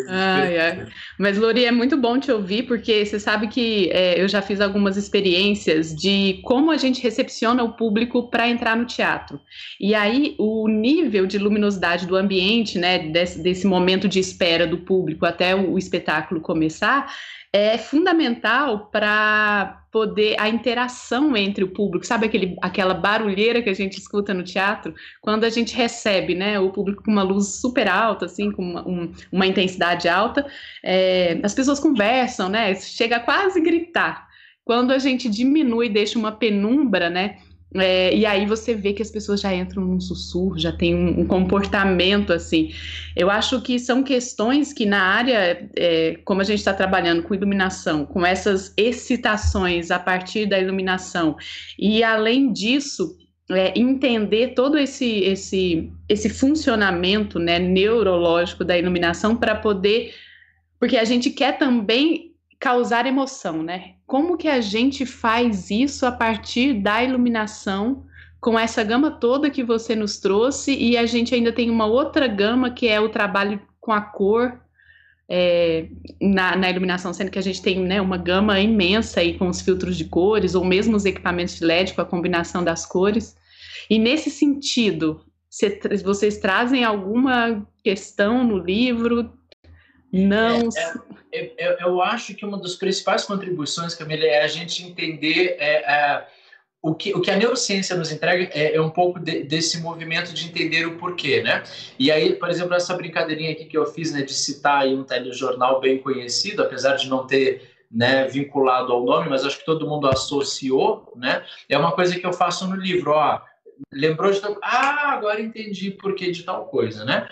Ai, ai. Mas, Lori, é muito bom te ouvir, porque você sabe que é, eu já fiz algumas experiências de como a gente recepciona o público para entrar no teatro. E aí, o nível de luminosidade do ambiente, né, desse, desse momento de espera do público até o, o espetáculo começar, é fundamental para poder a interação entre o público, sabe aquele, aquela barulheira que a gente escuta no teatro, quando a gente recebe, né, o público com uma luz super alta, assim, com uma, um, uma intensidade alta, é, as pessoas conversam, né, chega a quase gritar. Quando a gente diminui, deixa uma penumbra, né, é, e aí você vê que as pessoas já entram num sussurro, já tem um, um comportamento assim. Eu acho que são questões que na área, é, como a gente está trabalhando com iluminação, com essas excitações a partir da iluminação, e além disso, é, entender todo esse, esse, esse funcionamento né, neurológico da iluminação para poder. Porque a gente quer também causar emoção, né? Como que a gente faz isso a partir da iluminação com essa gama toda que você nos trouxe e a gente ainda tem uma outra gama que é o trabalho com a cor é, na, na, iluminação, sendo que a gente tem né, uma gama imensa aí com os filtros de cores ou mesmo os equipamentos de LED com a combinação das cores. E nesse sentido, vocês trazem alguma questão no livro? Não. É, é eu, eu, acho que uma das principais contribuições, Camila, é a gente entender é, é, o, que, o que a neurociência nos entrega é, é um pouco de, desse movimento de entender o porquê, né? E aí, por exemplo, essa brincadeirinha aqui que eu fiz, né, de citar aí um telejornal bem conhecido, apesar de não ter né, vinculado ao nome, mas acho que todo mundo associou, né? É uma coisa que eu faço no livro, ó lembrou de tal... ah agora entendi por que de tal coisa né?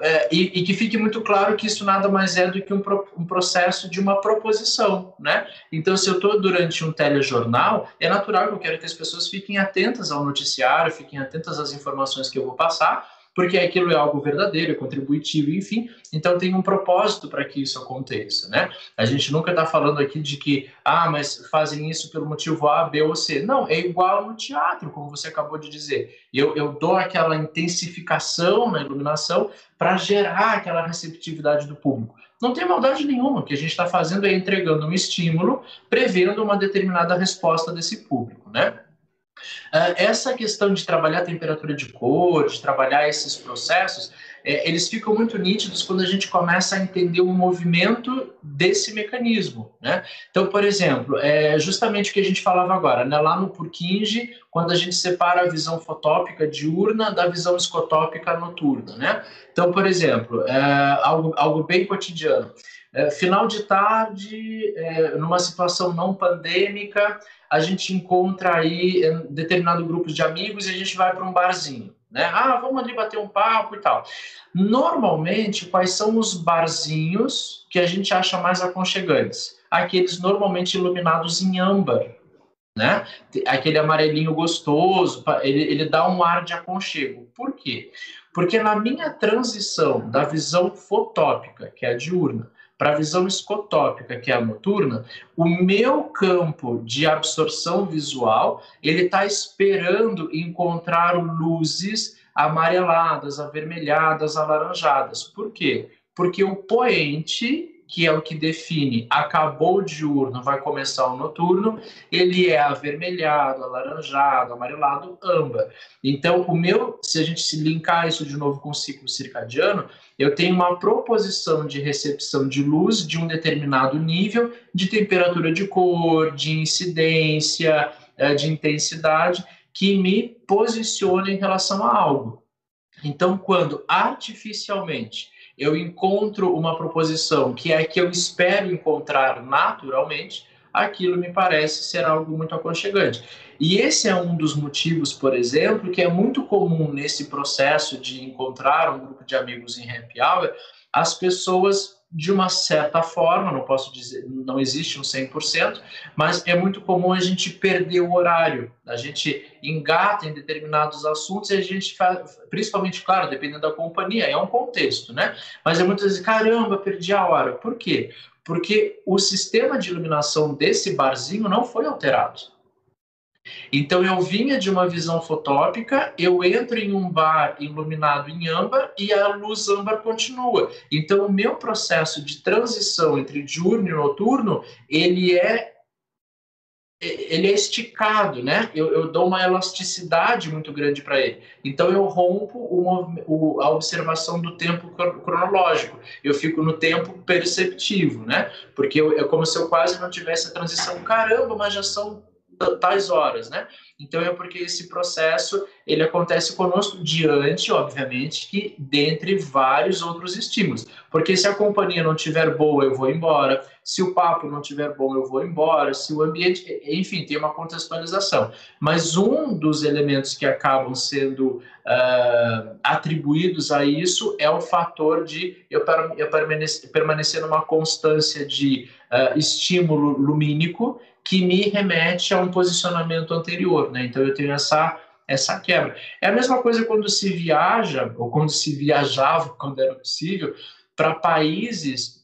É, e, e, que fique muito claro que isso nada mais é do que um, pro, um processo de uma proposição né? Então se eu estou durante um telejornal é natural que eu quero que as pessoas fiquem atentas ao noticiário fiquem atentas às informações que eu vou passar porque aquilo é algo verdadeiro, é contributivo, enfim, então tem um propósito para que isso aconteça, né? A gente nunca está falando aqui de que, ah, mas fazem isso pelo motivo A, B ou C. Não, é igual no teatro, como você acabou de dizer. Eu, eu dou aquela intensificação na iluminação para gerar aquela receptividade do público. Não tem maldade nenhuma, o que a gente está fazendo é entregando um estímulo, prevendo uma determinada resposta desse público, né? Ah, essa questão de trabalhar a temperatura de cor, de trabalhar esses processos, é, eles ficam muito nítidos quando a gente começa a entender o movimento desse mecanismo. Né? Então, por exemplo, é justamente o que a gente falava agora, né? lá no Purkinje, quando a gente separa a visão fotópica diurna da visão escotópica noturna. Né? Então, por exemplo, é algo, algo bem cotidiano. É, final de tarde, é, numa situação não pandêmica, a gente encontra aí é, determinado grupo de amigos e a gente vai para um barzinho. Né? Ah, vamos ali bater um papo e tal. Normalmente, quais são os barzinhos que a gente acha mais aconchegantes? Aqueles normalmente iluminados em âmbar, né? Aquele amarelinho gostoso, ele, ele dá um ar de aconchego. Por quê? Porque na minha transição da visão fotópica, que é a diurna, para a visão escotópica, que é a noturna, o meu campo de absorção visual ele está esperando encontrar luzes amareladas, avermelhadas, alaranjadas. Por quê? Porque o poente que é o que define acabou o diurno, vai começar o noturno, ele é avermelhado, alaranjado, amarelado, âmbar. Então, o meu, se a gente se linkar isso de novo com o ciclo circadiano, eu tenho uma proposição de recepção de luz de um determinado nível de temperatura de cor, de incidência, eh, de intensidade, que me posiciona em relação a algo. Então, quando artificialmente eu encontro uma proposição que é que eu espero encontrar naturalmente, aquilo me parece ser algo muito aconchegante. E esse é um dos motivos, por exemplo, que é muito comum nesse processo de encontrar um grupo de amigos em happy hour, as pessoas de uma certa forma, não posso dizer, não existe um 100%, mas é muito comum a gente perder o horário. A gente engata em determinados assuntos e a gente faz, principalmente, claro, dependendo da companhia, é um contexto, né? Mas é muitas vezes, caramba, perdi a hora. Por quê? Porque o sistema de iluminação desse barzinho não foi alterado. Então eu vinha de uma visão fotópica, eu entro em um bar iluminado em âmbar e a luz âmbar continua. Então o meu processo de transição entre diurno e noturno, ele é ele é esticado, né? Eu, eu dou uma elasticidade muito grande para ele. Então eu rompo o, a observação do tempo cronológico. Eu fico no tempo perceptivo, né? Porque eu, é como se eu quase não tivesse a transição. Caramba, mas já são tais horas, né? Então é porque esse processo ele acontece conosco diante, obviamente, que dentre vários outros estímulos. Porque se a companhia não tiver boa, eu vou embora. Se o papo não tiver bom, eu vou embora. Se o ambiente, enfim, tem uma contextualização. Mas um dos elementos que acabam sendo uh, atribuídos a isso é o fator de eu, permanecer, permanecer numa constância de uh, estímulo lumínico que me remete a um posicionamento anterior, né? Então eu tenho essa essa quebra. É a mesma coisa quando se viaja ou quando se viajava, quando era possível, para países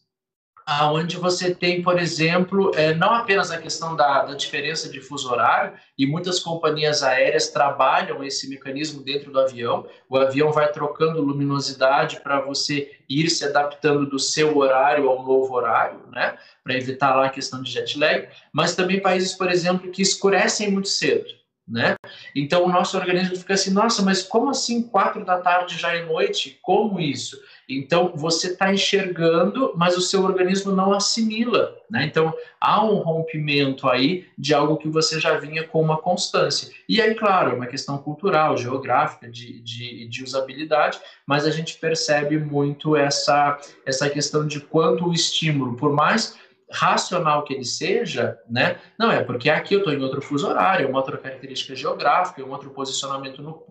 aonde você tem, por exemplo, é, não apenas a questão da, da, diferença de fuso horário, e muitas companhias aéreas trabalham esse mecanismo dentro do avião. O avião vai trocando luminosidade para você ir se adaptando do seu horário ao novo horário, né? Para evitar lá a questão de jet lag. Mas também países, por exemplo, que escurecem muito cedo. Né? Então o nosso organismo fica assim, nossa, mas como assim quatro da tarde já é noite? Como isso? Então, você está enxergando, mas o seu organismo não assimila. Né? Então, há um rompimento aí de algo que você já vinha com uma constância. E aí, claro, é uma questão cultural, geográfica, de, de, de usabilidade, mas a gente percebe muito essa, essa questão de quanto o estímulo, por mais racional que ele seja, né? Não é porque aqui eu estou em outro fuso horário, é uma outra característica geográfica, é um outro posicionamento no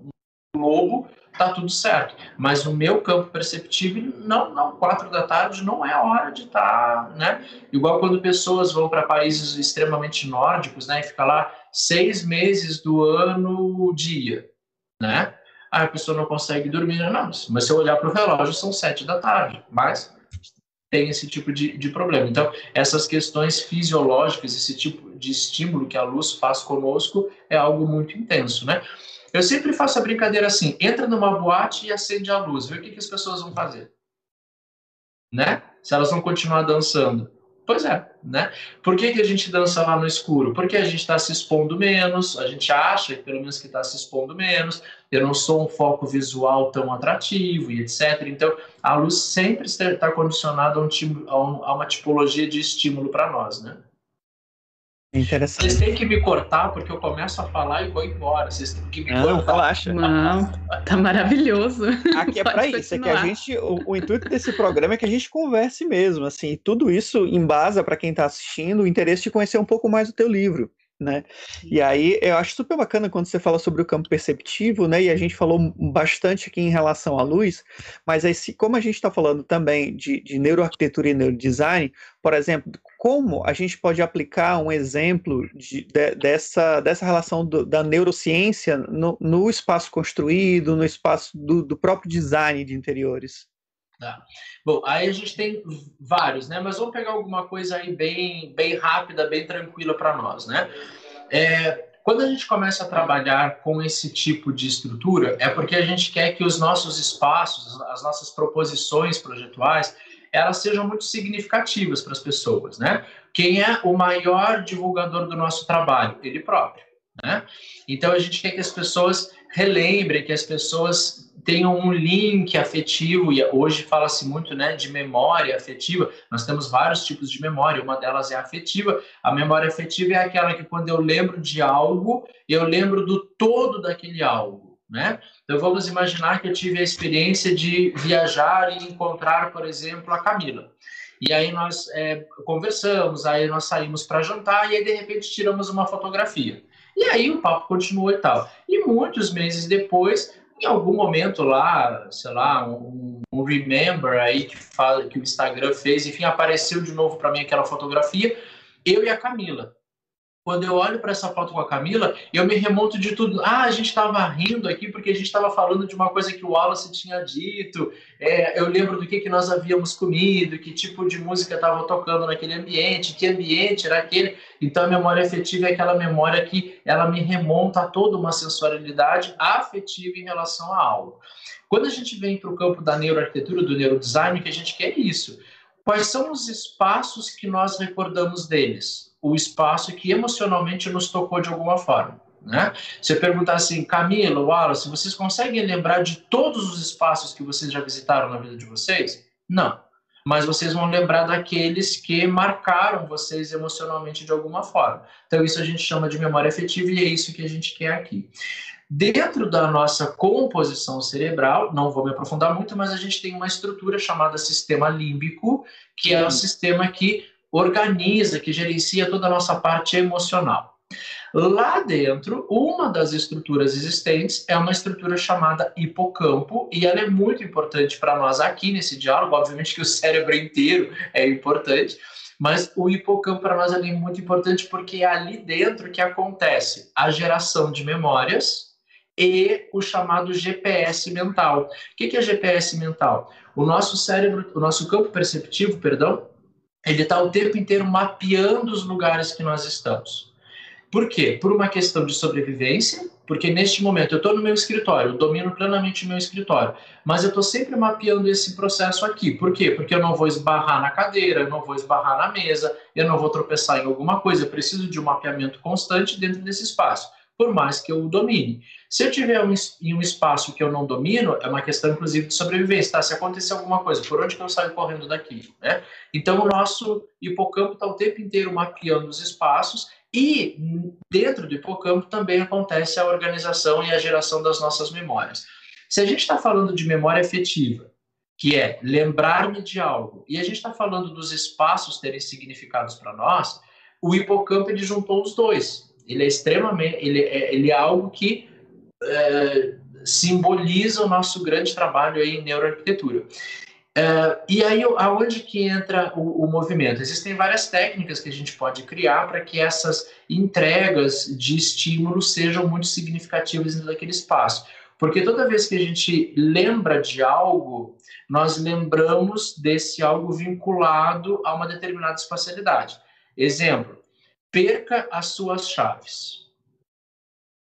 globo, tá tudo certo. Mas o meu campo perceptível, não, não, quatro da tarde não é hora de estar, tá, né? Igual quando pessoas vão para países extremamente nórdicos, né? E fica lá seis meses do ano dia, né? Aí a pessoa não consegue dormir, não. Mas se eu olhar para o relógio, são sete da tarde. Mas tem esse tipo de, de problema. Então, essas questões fisiológicas, esse tipo de estímulo que a luz faz conosco é algo muito intenso, né? Eu sempre faço a brincadeira assim: entra numa boate e acende a luz, vê o que, que as pessoas vão fazer. Né? Se elas vão continuar dançando. Pois é, né? Por que, que a gente dança lá no escuro? Porque a gente está se expondo menos, a gente acha, pelo menos, que está se expondo menos, eu não sou um foco visual tão atrativo e etc. Então, a luz sempre está condicionada a, um, a uma tipologia de estímulo para nós, né? Interessante. Vocês têm que me cortar porque eu começo a falar e vou embora. Vocês têm que me não, cortar. Relaxa. Não, tá maravilhoso. Aqui é para isso, é que a gente, o, o, intuito desse programa é que a gente converse mesmo, assim, tudo isso embasa para quem está assistindo o interesse de conhecer um pouco mais o teu livro né? E aí eu acho super bacana quando você fala sobre o campo perceptivo, né? E a gente falou bastante aqui em relação à luz, mas aí, se, como a gente está falando também de, de neuroarquitetura e neurodesign, por exemplo, como a gente pode aplicar um exemplo de, de, dessa, dessa relação do, da neurociência no, no, espaço construído, no espaço do, do próprio design de interiores? Tá. Bom, aí a gente tem vários, né? Mas vamos pegar alguma coisa aí bem, bem rápida, bem tranquila para nós, né? É, quando a gente começa a trabalhar com esse tipo de estrutura, é porque a gente quer que os nossos espaços, as nossas proposições projetuais, elas sejam muito significativas para as pessoas, né? Quem é o maior divulgador do nosso trabalho? Ele próprio, né? Então a gente quer que as pessoas relembrem, que as pessoas tenham um link afetivo e hoje fala-se muito, né, de memória afetiva. Nós temos vários tipos de memória, uma delas é afetiva. A memória afetiva é aquela que quando eu lembro de algo, eu lembro do todo daquele algo né? Então vamos imaginar que eu tive a experiência de viajar e encontrar, por exemplo, a Camila. E aí nós é, conversamos, aí nós saímos para jantar e aí de repente tiramos uma fotografia. E aí o papo continuou e tal. E muitos meses depois, em algum momento lá, sei lá, um, um remember aí que, fala, que o Instagram fez, enfim, apareceu de novo para mim aquela fotografia, eu e a Camila quando eu olho para essa foto com a Camila, eu me remonto de tudo. Ah, a gente estava rindo aqui porque a gente estava falando de uma coisa que o Wallace tinha dito. É, eu lembro do que, que nós havíamos comido, que tipo de música estava tocando naquele ambiente, que ambiente era aquele. Então, a memória afetiva é aquela memória que ela me remonta a toda uma sensorialidade afetiva em relação a algo. Quando a gente vem para o campo da neuroarquitetura, do neurodesign, que a gente quer isso. Quais são os espaços que nós recordamos deles? O espaço que emocionalmente nos tocou de alguma forma. Né? Se eu perguntar assim, Camila, Wallace, vocês conseguem lembrar de todos os espaços que vocês já visitaram na vida de vocês? Não. Mas vocês vão lembrar daqueles que marcaram vocês emocionalmente de alguma forma. Então, isso a gente chama de memória afetiva e é isso que a gente quer aqui. Dentro da nossa composição cerebral, não vou me aprofundar muito, mas a gente tem uma estrutura chamada sistema límbico, que é o sistema que organiza, que gerencia toda a nossa parte emocional. Lá dentro, uma das estruturas existentes é uma estrutura chamada hipocampo, e ela é muito importante para nós aqui nesse diálogo. Obviamente que o cérebro inteiro é importante, mas o hipocampo para nós é muito importante porque é ali dentro que acontece a geração de memórias e o chamado GPS mental. O que é GPS mental? O nosso cérebro, o nosso campo perceptivo, perdão, ele está o tempo inteiro mapeando os lugares que nós estamos. Por quê? Por uma questão de sobrevivência, porque neste momento eu estou no meu escritório, eu domino plenamente o meu escritório, mas eu estou sempre mapeando esse processo aqui. Por quê? Porque eu não vou esbarrar na cadeira, eu não vou esbarrar na mesa, eu não vou tropeçar em alguma coisa, eu preciso de um mapeamento constante dentro desse espaço por mais que eu o domine. Se eu tiver um, em um espaço que eu não domino, é uma questão, inclusive, de sobrevivência, tá? Se acontecer alguma coisa, por onde que eu saio correndo daqui, né? Então, o nosso hipocampo está o tempo inteiro mapeando os espaços e dentro do hipocampo também acontece a organização e a geração das nossas memórias. Se a gente está falando de memória afetiva, que é lembrar-me de algo, e a gente está falando dos espaços terem significados para nós, o hipocampo ele juntou os dois ele é extremamente, ele é, ele é algo que é, simboliza o nosso grande trabalho aí em neuroarquitetura. É, e aí, aonde que entra o, o, movimento? Existem várias técnicas que a gente pode criar para que essas entregas de estímulo sejam muito significativas dentro daquele espaço. Porque toda vez que a gente lembra de algo, nós lembramos desse algo vinculado a uma determinada espacialidade. Exemplo, perca as suas chaves.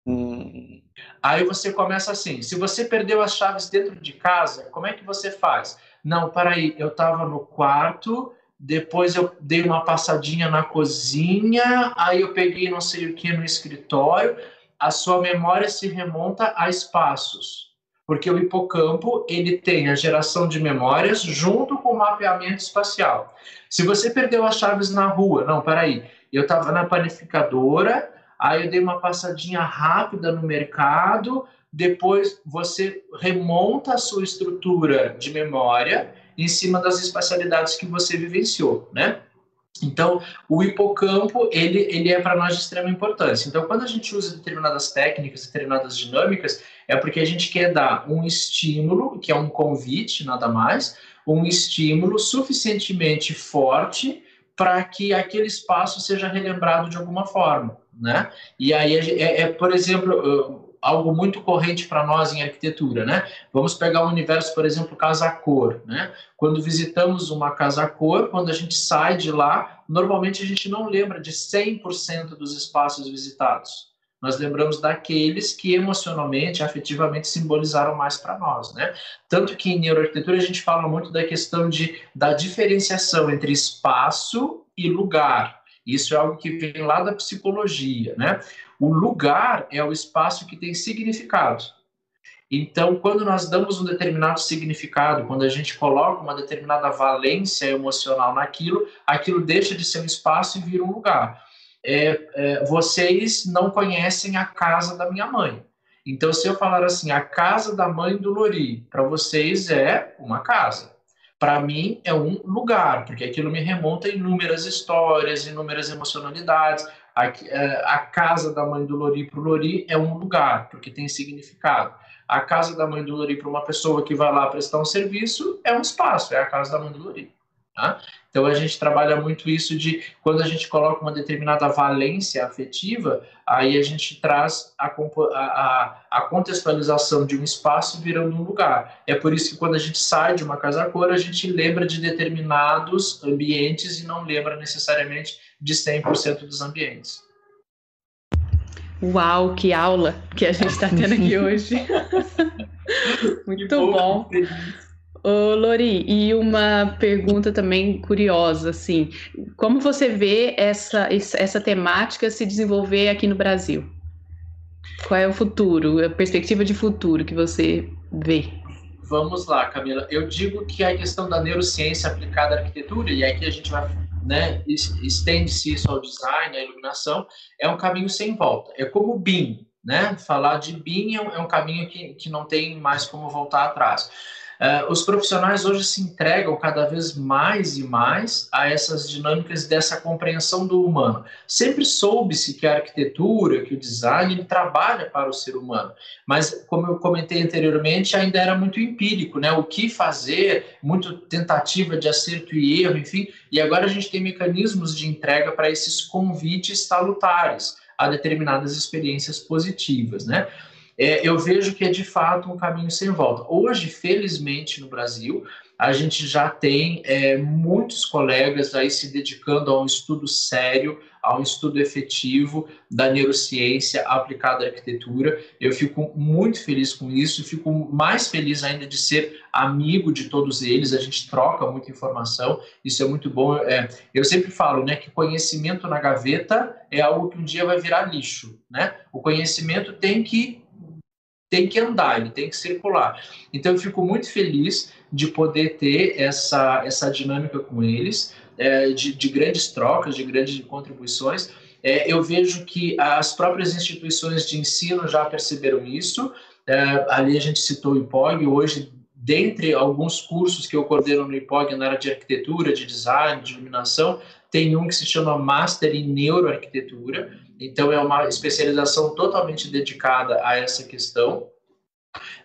Hum. Aí você começa assim: se você perdeu as chaves dentro de casa, como é que você faz? Não, peraí, eu estava no quarto, depois eu dei uma passadinha na cozinha, aí eu peguei não sei o que no escritório. A sua memória se remonta a espaços, porque o hipocampo ele tem a geração de memórias junto com o mapeamento espacial. Se você perdeu as chaves na rua, não, peraí, eu estava na panificadora, aí eu dei uma passadinha rápida no mercado, depois você remonta a sua estrutura de memória em cima das espacialidades que você vivenciou, né? Então, o hipocampo, ele, ele é para nós de extrema importância. Então, quando a gente usa determinadas técnicas, determinadas dinâmicas, é porque a gente quer dar um estímulo, que é um convite, nada mais, um estímulo suficientemente forte para que aquele espaço seja relembrado de alguma forma, né? E aí é, é por exemplo algo muito corrente para nós em arquitetura, né? Vamos pegar o universo, por exemplo, casa-cor, né? Quando visitamos uma casa-cor, quando a gente sai de lá, normalmente a gente não lembra de 100% dos espaços visitados. Nós lembramos daqueles que emocionalmente, afetivamente simbolizaram mais para nós, né? Tanto que em neuroarquitetura a gente fala muito da questão de, da diferenciação entre espaço e lugar. Isso é algo que vem lá da psicologia, né? O lugar é o espaço que tem significado. Então, quando nós damos um determinado significado, quando a gente coloca uma determinada valência emocional naquilo, aquilo deixa de ser um espaço e vira um lugar. É, é, vocês não conhecem a casa da minha mãe. Então, se eu falar assim, a casa da mãe do Lori, para vocês é uma casa. Para mim é um lugar, porque aquilo me remonta a inúmeras histórias, inúmeras emocionalidades. A, é, a casa da mãe do Lori para o Lori é um lugar, porque tem significado. A casa da mãe do Lori para uma pessoa que vai lá prestar um serviço é um espaço, é a casa da mãe do Lori. Tá? Então a gente trabalha muito isso de quando a gente coloca uma determinada valência afetiva, aí a gente traz a, a, a contextualização de um espaço virando um lugar. É por isso que quando a gente sai de uma casa cor, a gente lembra de determinados ambientes e não lembra necessariamente de 100% dos ambientes. Uau, que aula que a gente está tendo aqui hoje. Muito bom. Ô, Lori, e uma pergunta também curiosa, assim, como você vê essa, essa temática se desenvolver aqui no Brasil? Qual é o futuro, a perspectiva de futuro que você vê? Vamos lá, Camila. Eu digo que a questão da neurociência aplicada à arquitetura, e aqui a gente vai né, estende-se isso ao design, à iluminação, é um caminho sem volta. É como o BIM, né? Falar de BIM é um, é um caminho que, que não tem mais como voltar atrás. Uh, os profissionais hoje se entregam cada vez mais e mais a essas dinâmicas dessa compreensão do humano. Sempre soube-se que a arquitetura, que o design, trabalha para o ser humano, mas como eu comentei anteriormente, ainda era muito empírico, né? O que fazer, muito tentativa de acerto e erro, enfim. E agora a gente tem mecanismos de entrega para esses convites salutares a determinadas experiências positivas, né? É, eu vejo que é de fato um caminho sem volta. Hoje, felizmente, no Brasil, a gente já tem é, muitos colegas aí se dedicando a um estudo sério, a um estudo efetivo da neurociência aplicada à arquitetura. Eu fico muito feliz com isso, fico mais feliz ainda de ser amigo de todos eles. A gente troca muita informação, isso é muito bom. É, eu sempre falo, né, que conhecimento na gaveta é algo que um dia vai virar lixo, né? O conhecimento tem que tem que andar, ele tem que circular. Então eu fico muito feliz de poder ter essa, essa dinâmica com eles, é, de, de, grandes trocas, de grandes contribuições. É, eu vejo que as próprias instituições de ensino já perceberam isso. É, ali a gente citou o IPOG, hoje, dentre alguns cursos que eu coordeno no IPOG na área de arquitetura, de design, de iluminação, tem um que se chama Master em Neuroarquitetura, então, é uma especialização totalmente dedicada a essa questão.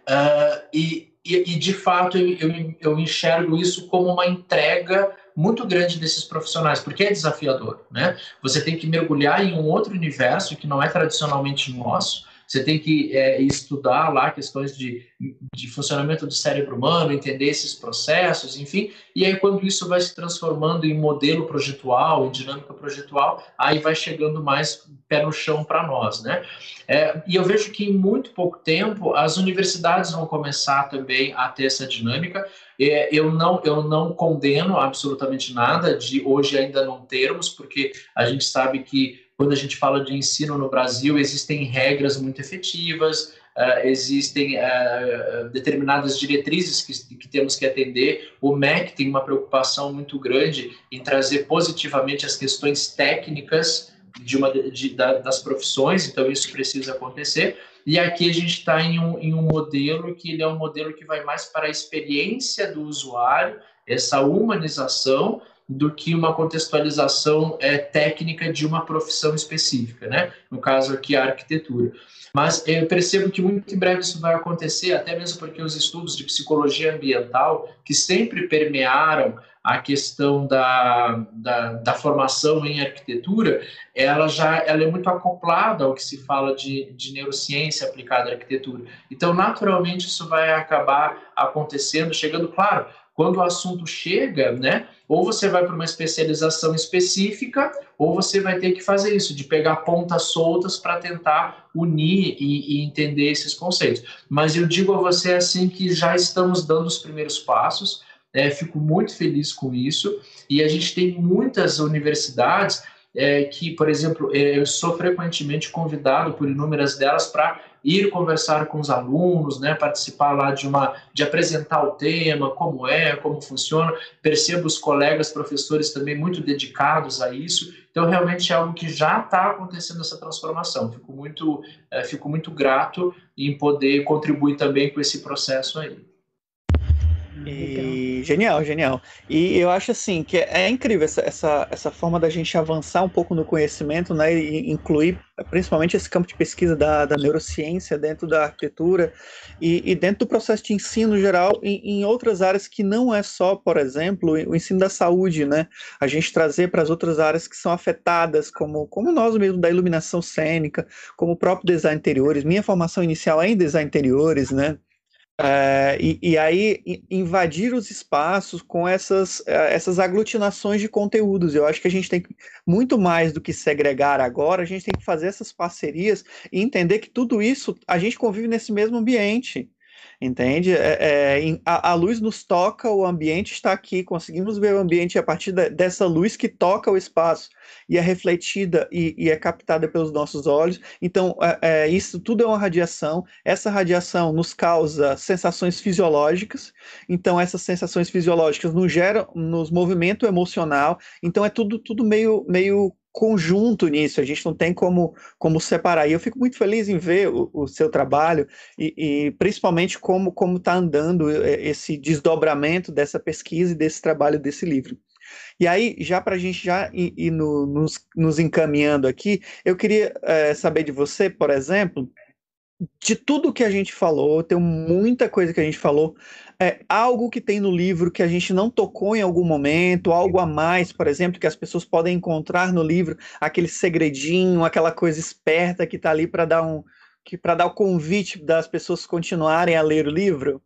Uh, e, e, e, de fato, eu, eu, eu, enxergo isso como uma entrega muito grande desses profissionais, porque é desafiador, né? Você tem que mergulhar em um outro universo que não é tradicionalmente nosso, você tem que é, estudar lá questões de, de funcionamento do cérebro humano, entender esses processos, enfim, e aí quando isso vai se transformando em modelo projetual, em dinâmica projetual, aí vai chegando mais pé no chão para nós, né? É, e eu vejo que em muito pouco tempo as universidades vão começar também a ter essa dinâmica. É, eu não eu não condeno absolutamente nada de hoje ainda não termos, porque a gente sabe que quando a gente fala de ensino no Brasil, existem regras muito efetivas, uh, existem uh, determinadas diretrizes que, que, temos que atender. O MEC tem uma preocupação muito grande em trazer positivamente as questões técnicas de uma, de, da, das profissões, então isso precisa acontecer. E aqui a gente está em um, em um modelo que ele é um modelo que vai mais para a experiência do usuário, essa humanização do que uma contextualização é, técnica de uma profissão específica, né? No caso aqui, a arquitetura. Mas eu percebo que muito em breve isso vai acontecer, até mesmo porque os estudos de psicologia ambiental, que sempre permearam a questão da, da, da, formação em arquitetura, ela já ela é muito acoplada ao que se fala de, de neurociência aplicada à arquitetura. Então, naturalmente, isso vai acabar acontecendo, chegando, claro, quando o assunto chega, né, ou você vai para uma especialização específica, ou você vai ter que fazer isso, de pegar pontas soltas para tentar unir e, e, entender esses conceitos. Mas eu digo a você assim que já estamos dando os primeiros passos, é, fico muito feliz com isso, e a gente tem muitas universidades é, que, por exemplo, é, eu sou frequentemente convidado por inúmeras delas para ir conversar com os alunos, né, participar lá de uma, de apresentar o tema, como é, como funciona. Percebo os colegas professores também muito dedicados a isso. Então, realmente é algo que já está acontecendo essa transformação. Fico muito, é, fico muito grato em poder contribuir também com esse processo aí. E genial, genial. E eu acho assim que é incrível essa, essa, essa forma da gente avançar um pouco no conhecimento, né? E incluir principalmente esse campo de pesquisa da, da neurociência dentro da arquitetura e, e dentro do processo de ensino geral em, em, outras áreas que não é só, por exemplo, o ensino da saúde, né? A gente trazer para as outras áreas que são afetadas, como, como nós mesmo, da iluminação cênica, como o próprio design interiores. Minha formação inicial é em design interiores, né? É, e, e, aí invadir os espaços com essas, é, essas aglutinações de conteúdos. Eu acho que a gente tem que, muito mais do que segregar agora, a gente tem que fazer essas parcerias e entender que tudo isso a gente convive nesse mesmo ambiente entende? É, é, a, a, luz nos toca, o ambiente está aqui, conseguimos ver o ambiente a partir de, dessa luz que toca o espaço e é refletida e, e é captada pelos nossos olhos. Então, é, é, isso tudo é uma radiação. Essa radiação nos causa sensações fisiológicas. Então, essas sensações fisiológicas nos geram nos movimento emocional. Então, é tudo, tudo meio, meio conjunto nisso, a gente não tem como, como separar. E eu fico muito feliz em ver o, o seu trabalho e, e, principalmente como como está andando é, esse desdobramento dessa pesquisa e desse trabalho desse livro. E aí, já para a gente já ir, ir no, nos, nos, encaminhando aqui, eu queria é, saber de você, por exemplo, de tudo que a gente falou, tem muita coisa que a gente falou, é, algo que tem no livro que a gente não tocou em algum momento, algo a mais, por exemplo, que as pessoas podem encontrar no livro, aquele segredinho, aquela coisa esperta que está ali para dar um que para dar o convite das pessoas continuarem a ler o livro?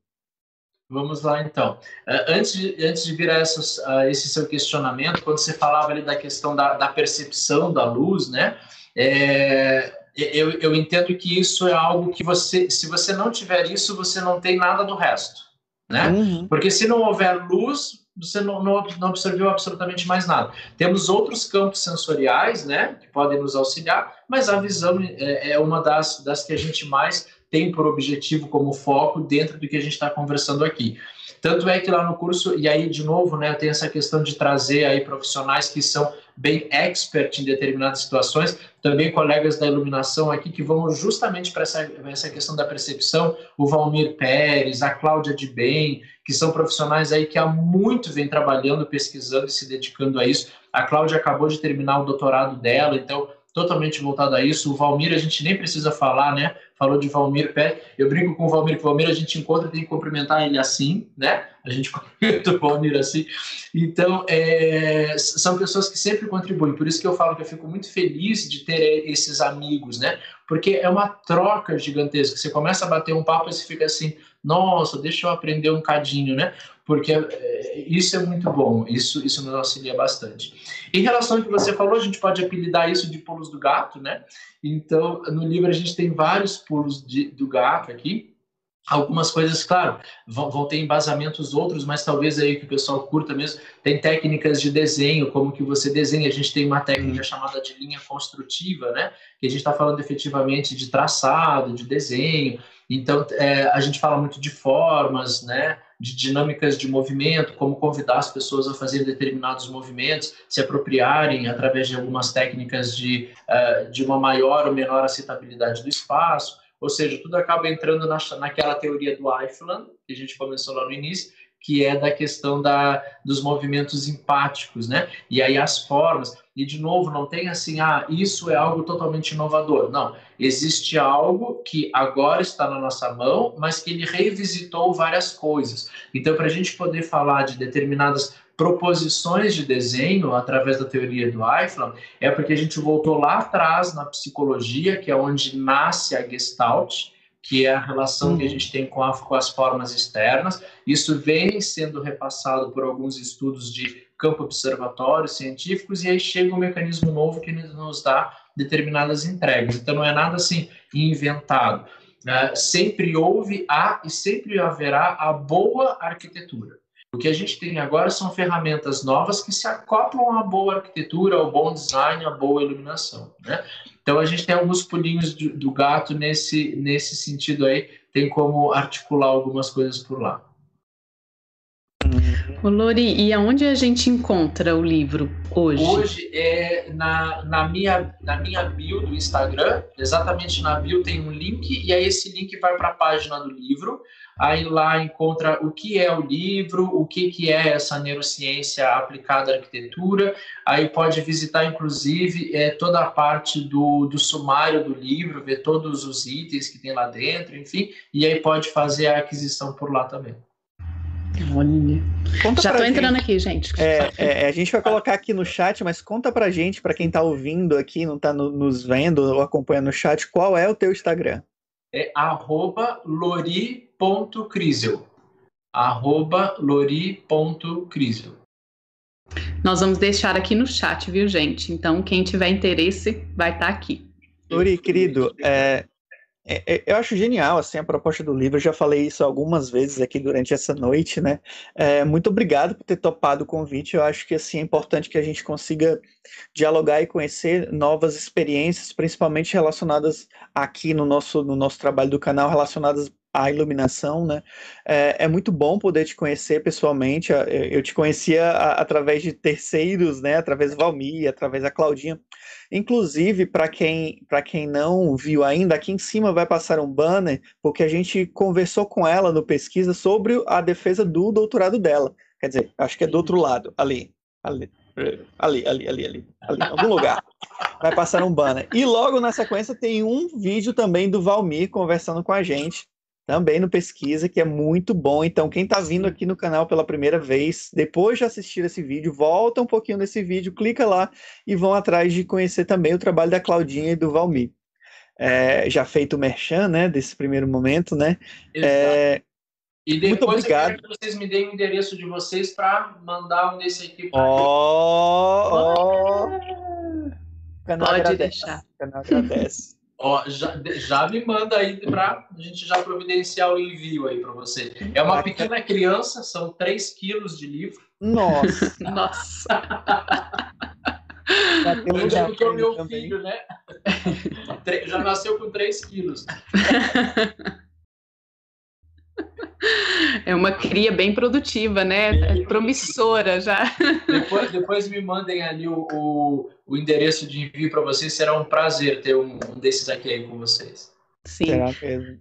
Vamos lá, então. É, antes de, antes de virar essas, esse seu questionamento, quando você falava ali da questão da, da percepção da luz, né? É, eu, eu entendo que isso é algo que você, se você não tiver isso, você não tem nada do resto né? Uhum. Porque se não houver luz, você não, não, não, absorveu absolutamente mais nada. Temos outros campos sensoriais, né, que podem nos auxiliar, mas a visão é, é uma das, das que a gente mais tem por objetivo como foco dentro do que a gente está conversando aqui. Tanto é que lá no curso, e aí de novo, né, tem essa questão de trazer aí profissionais que são bem expert em determinadas situações, também colegas da iluminação aqui que vão justamente para essa, essa questão da percepção, o Valmir Pérez, a Cláudia de Bem, que são profissionais aí que há muito vem trabalhando, pesquisando e se dedicando a isso. A Cláudia acabou de terminar o doutorado dela, então totalmente voltado a isso. O Valmir, a gente nem precisa falar, né? Falou de Valmir Pé. Eu brinco com o Valmir, que o Valmir a gente encontra tem que cumprimentar ele assim, né? A gente cumprimenta o Valmir assim. Então, é, são pessoas que sempre contribuem. Por isso que eu falo que eu fico muito feliz de ter esses amigos, né? Porque é uma troca gigantesca. Você começa a bater um papo e você fica assim, nossa, deixa eu aprender um cadinho, né? Porque é, isso é muito bom, isso, isso nos auxilia bastante. Em relação ao que você falou, a gente pode apelidar isso de pulos do gato, né? Então, no livro a gente tem vários pulos de, do gato aqui, Algumas coisas, claro, vão, vão, ter embasamentos outros, mas talvez aí que o pessoal curta mesmo. Tem técnicas de desenho, como que você desenha. A gente tem uma técnica chamada de linha construtiva, né? Que a gente está falando efetivamente de traçado, de desenho. Então, é, a gente fala muito de formas, né? De dinâmicas de movimento, como convidar as pessoas a fazer determinados movimentos, se apropriarem através de algumas técnicas de, uh, de uma maior ou menor aceitabilidade do espaço. Ou seja, tudo acaba entrando na, naquela teoria do Eifeland, que a gente começou lá no início, que é da questão da, dos movimentos empáticos, né? E aí as formas. E, de novo, não tem assim, ah, isso é algo totalmente inovador. Não. Existe algo que agora está na nossa mão, mas que ele revisitou várias coisas. Então, para a gente poder falar de determinadas proposições de desenho através da teoria do Eichmann é porque a gente voltou lá atrás na psicologia, que é onde nasce a Gestalt, que é a relação uhum. que a gente tem com, a, com as formas externas. Isso vem sendo repassado por alguns estudos de campo observatório científicos e aí chega um mecanismo novo que nos dá determinadas entregas. Então não é nada assim inventado. Uh, sempre houve a e sempre haverá a boa arquitetura. O que a gente tem agora são ferramentas novas que se acoplam à boa arquitetura, ao bom design, à boa iluminação. Né? Então a gente tem alguns pulinhos do, do gato nesse, nesse sentido aí, tem como articular algumas coisas por lá. Ô Lori, e aonde a gente encontra o livro hoje? Hoje é na, na, minha, na minha bio do Instagram, exatamente na bio tem um link, e aí esse link vai para a página do livro. Aí lá encontra o que é o livro, o que, que é essa neurociência aplicada à arquitetura. Aí pode visitar, inclusive, é, toda a parte do, do sumário do livro, ver todos os itens que tem lá dentro, enfim, e aí pode fazer a aquisição por lá também. Olha. Conta Já tô gente. entrando aqui, gente. É, é, a gente vai colocar aqui no chat, mas conta pra gente, pra quem tá ouvindo aqui, não tá no, nos vendo ou acompanhando no chat, qual é o teu Instagram? É arroba lori.crisel. Arroba lori.crisel. Nós vamos deixar aqui no chat, viu, gente? Então, quem tiver interesse, vai estar tá aqui. Lori, querido, é, é, é, eu acho genial assim a proposta do livro. Eu já falei isso algumas vezes aqui durante essa noite, né? É, muito obrigado por ter topado o convite. Eu acho que assim é importante que a gente consiga dialogar e conhecer novas experiências, principalmente relacionadas aqui no nosso no nosso trabalho do canal, relacionadas à iluminação, né? É, é muito bom poder te conhecer pessoalmente. Eu te conhecia através de terceiros, né? Através do Valmir, através da Claudinha. Inclusive, para quem, quem não viu ainda, aqui em cima vai passar um banner, porque a gente conversou com ela no pesquisa sobre a defesa do doutorado dela. Quer dizer, acho que é do outro lado, ali. Ali, ali, ali, ali, ali, ali em algum lugar. Vai passar um banner. E logo na sequência tem um vídeo também do Valmir conversando com a gente também no Pesquisa, que é muito bom. Então, quem está vindo aqui no canal pela primeira vez, depois de assistir esse vídeo, volta um pouquinho nesse vídeo, clica lá e vão atrás de conhecer também o trabalho da Claudinha e do Valmir. É, já feito o merchan, né, desse primeiro momento, né? É, e depois Muito obrigado. eu quero que vocês me deem o endereço de vocês para mandar um desse aqui para Ó, ó. Pode agradece. deixar. O canal agradece. Ó, já, já me manda aí para a gente já providenciar o envio aí para você. É uma pequena criança, são 3 quilos de livro. Nossa! Nossa! Eu digo que é o meu também. filho, né? Já nasceu com 3 quilos. É uma cria bem produtiva, né? É promissora já. Depois, depois me mandem ali o, o, o endereço de envio para vocês. Será um prazer ter um, um, desses aqui aí com vocês. Sim. Será mesmo.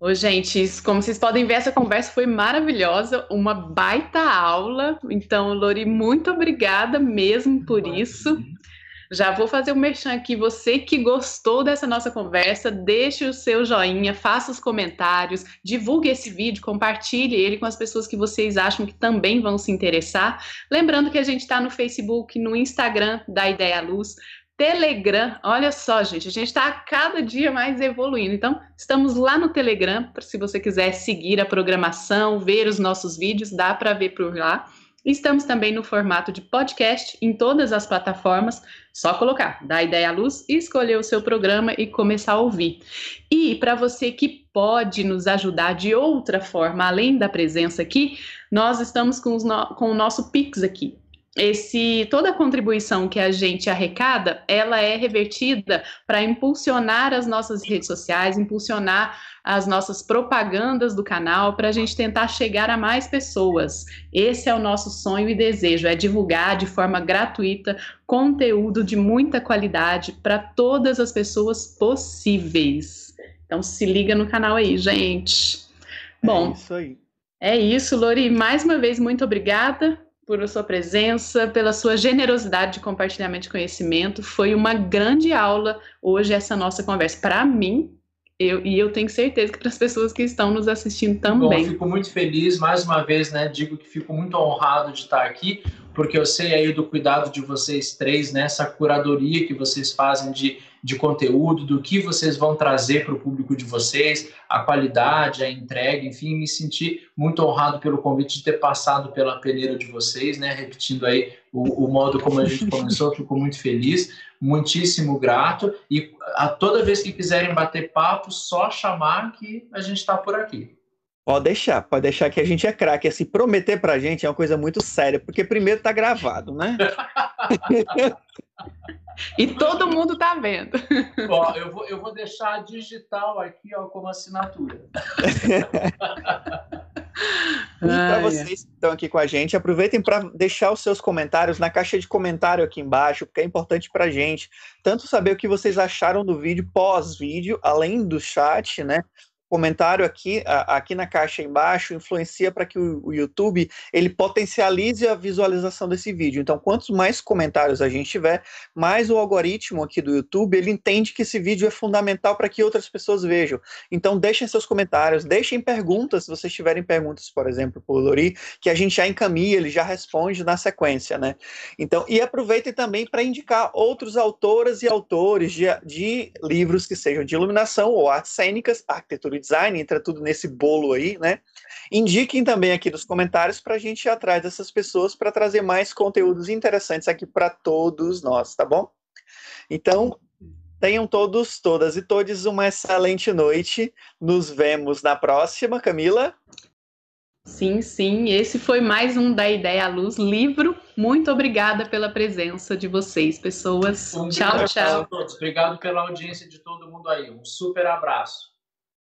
Ô, gente, como vocês podem ver, essa conversa foi maravilhosa, uma baita aula. Então, Lori, muito obrigada mesmo por isso. Já vou fazer o um merchan aqui. Você que gostou dessa nossa conversa, deixe o seu joinha, faça os comentários, divulgue esse vídeo, compartilhe ele com as pessoas que vocês acham que também vão se interessar. Lembrando que a gente está no Facebook, no Instagram da Ideia Luz. Telegram, olha só, gente, a gente está a cada dia mais evoluindo. Então, estamos lá no Telegram, se você quiser seguir a programação, ver os nossos vídeos, dá para ver por lá. Estamos também no formato de podcast em todas as plataformas. Só colocar, dar ideia à luz, escolher o seu programa e começar a ouvir. E para você que pode nos ajudar de outra forma, além da presença aqui, nós estamos com, no... com o nosso Pix aqui esse toda a contribuição que a gente arrecada, ela é revertida para impulsionar as nossas redes sociais, impulsionar as nossas propagandas do canal, para a gente tentar chegar a mais pessoas. Esse é o nosso sonho e desejo, é divulgar de forma gratuita conteúdo de muita qualidade para todas as pessoas possíveis. Então se liga no canal aí, gente. Bom, é isso aí. É isso, Lori. Mais uma vez, muito obrigada por sua presença, pela sua generosidade de compartilhamento de conhecimento. Foi uma grande aula hoje essa nossa conversa. Para mim, eu, e eu tenho certeza que para as pessoas que estão nos assistindo também. Bom, fico muito feliz, mais uma vez, né? Digo que fico muito honrado de estar aqui, porque eu sei aí do cuidado de vocês três, né? Essa curadoria que vocês fazem de de conteúdo, do que vocês vão trazer para o público de vocês, a qualidade, a entrega, enfim, me senti muito honrado pelo convite de ter passado pela peneira de vocês, né? Repetindo aí o, o modo como a gente começou, fico muito feliz, muitíssimo grato e a toda vez que quiserem bater papo, só chamar que a gente está por aqui. Pode deixar, pode deixar que a gente é craque. Assim, prometer pra gente é uma coisa muito séria, porque primeiro tá gravado, né? e todo mundo tá vendo. Ó, eu vou, eu vou deixar digital aqui, ó, como assinatura. E para vocês que estão aqui com a gente, aproveitem para deixar os seus comentários na caixa de comentário aqui embaixo, porque é importante para a gente tanto saber o que vocês acharam do vídeo pós-vídeo, além do chat, né? Comentário aqui, aqui na caixa embaixo influencia para que o, o, YouTube ele potencialize a visualização desse vídeo. Então, quantos mais comentários a gente tiver, mais o algoritmo aqui do YouTube ele entende que esse vídeo é fundamental para que outras pessoas vejam. Então, deixem seus comentários, deixem perguntas, se vocês tiverem perguntas, por exemplo, por Lori, que a gente já encaminha, ele já responde na sequência, né? Então, e aproveitem também para indicar outros autoras e autores de, de livros que sejam de iluminação ou artes cênicas, arquitetura design, entra tudo nesse bolo aí, né? Indiquem também aqui nos comentários para a gente ir atrás dessas pessoas para trazer mais conteúdos interessantes aqui para todos nós, tá bom? Então, tenham todos, todas e todos uma excelente noite. Nos vemos na próxima, Camila. Sim, sim, esse foi mais um da Ideia à Luz livro. Muito obrigada pela presença de vocês, pessoas. Um tchau, tchau. Obrigado pela audiência de todo mundo aí. Um super abraço.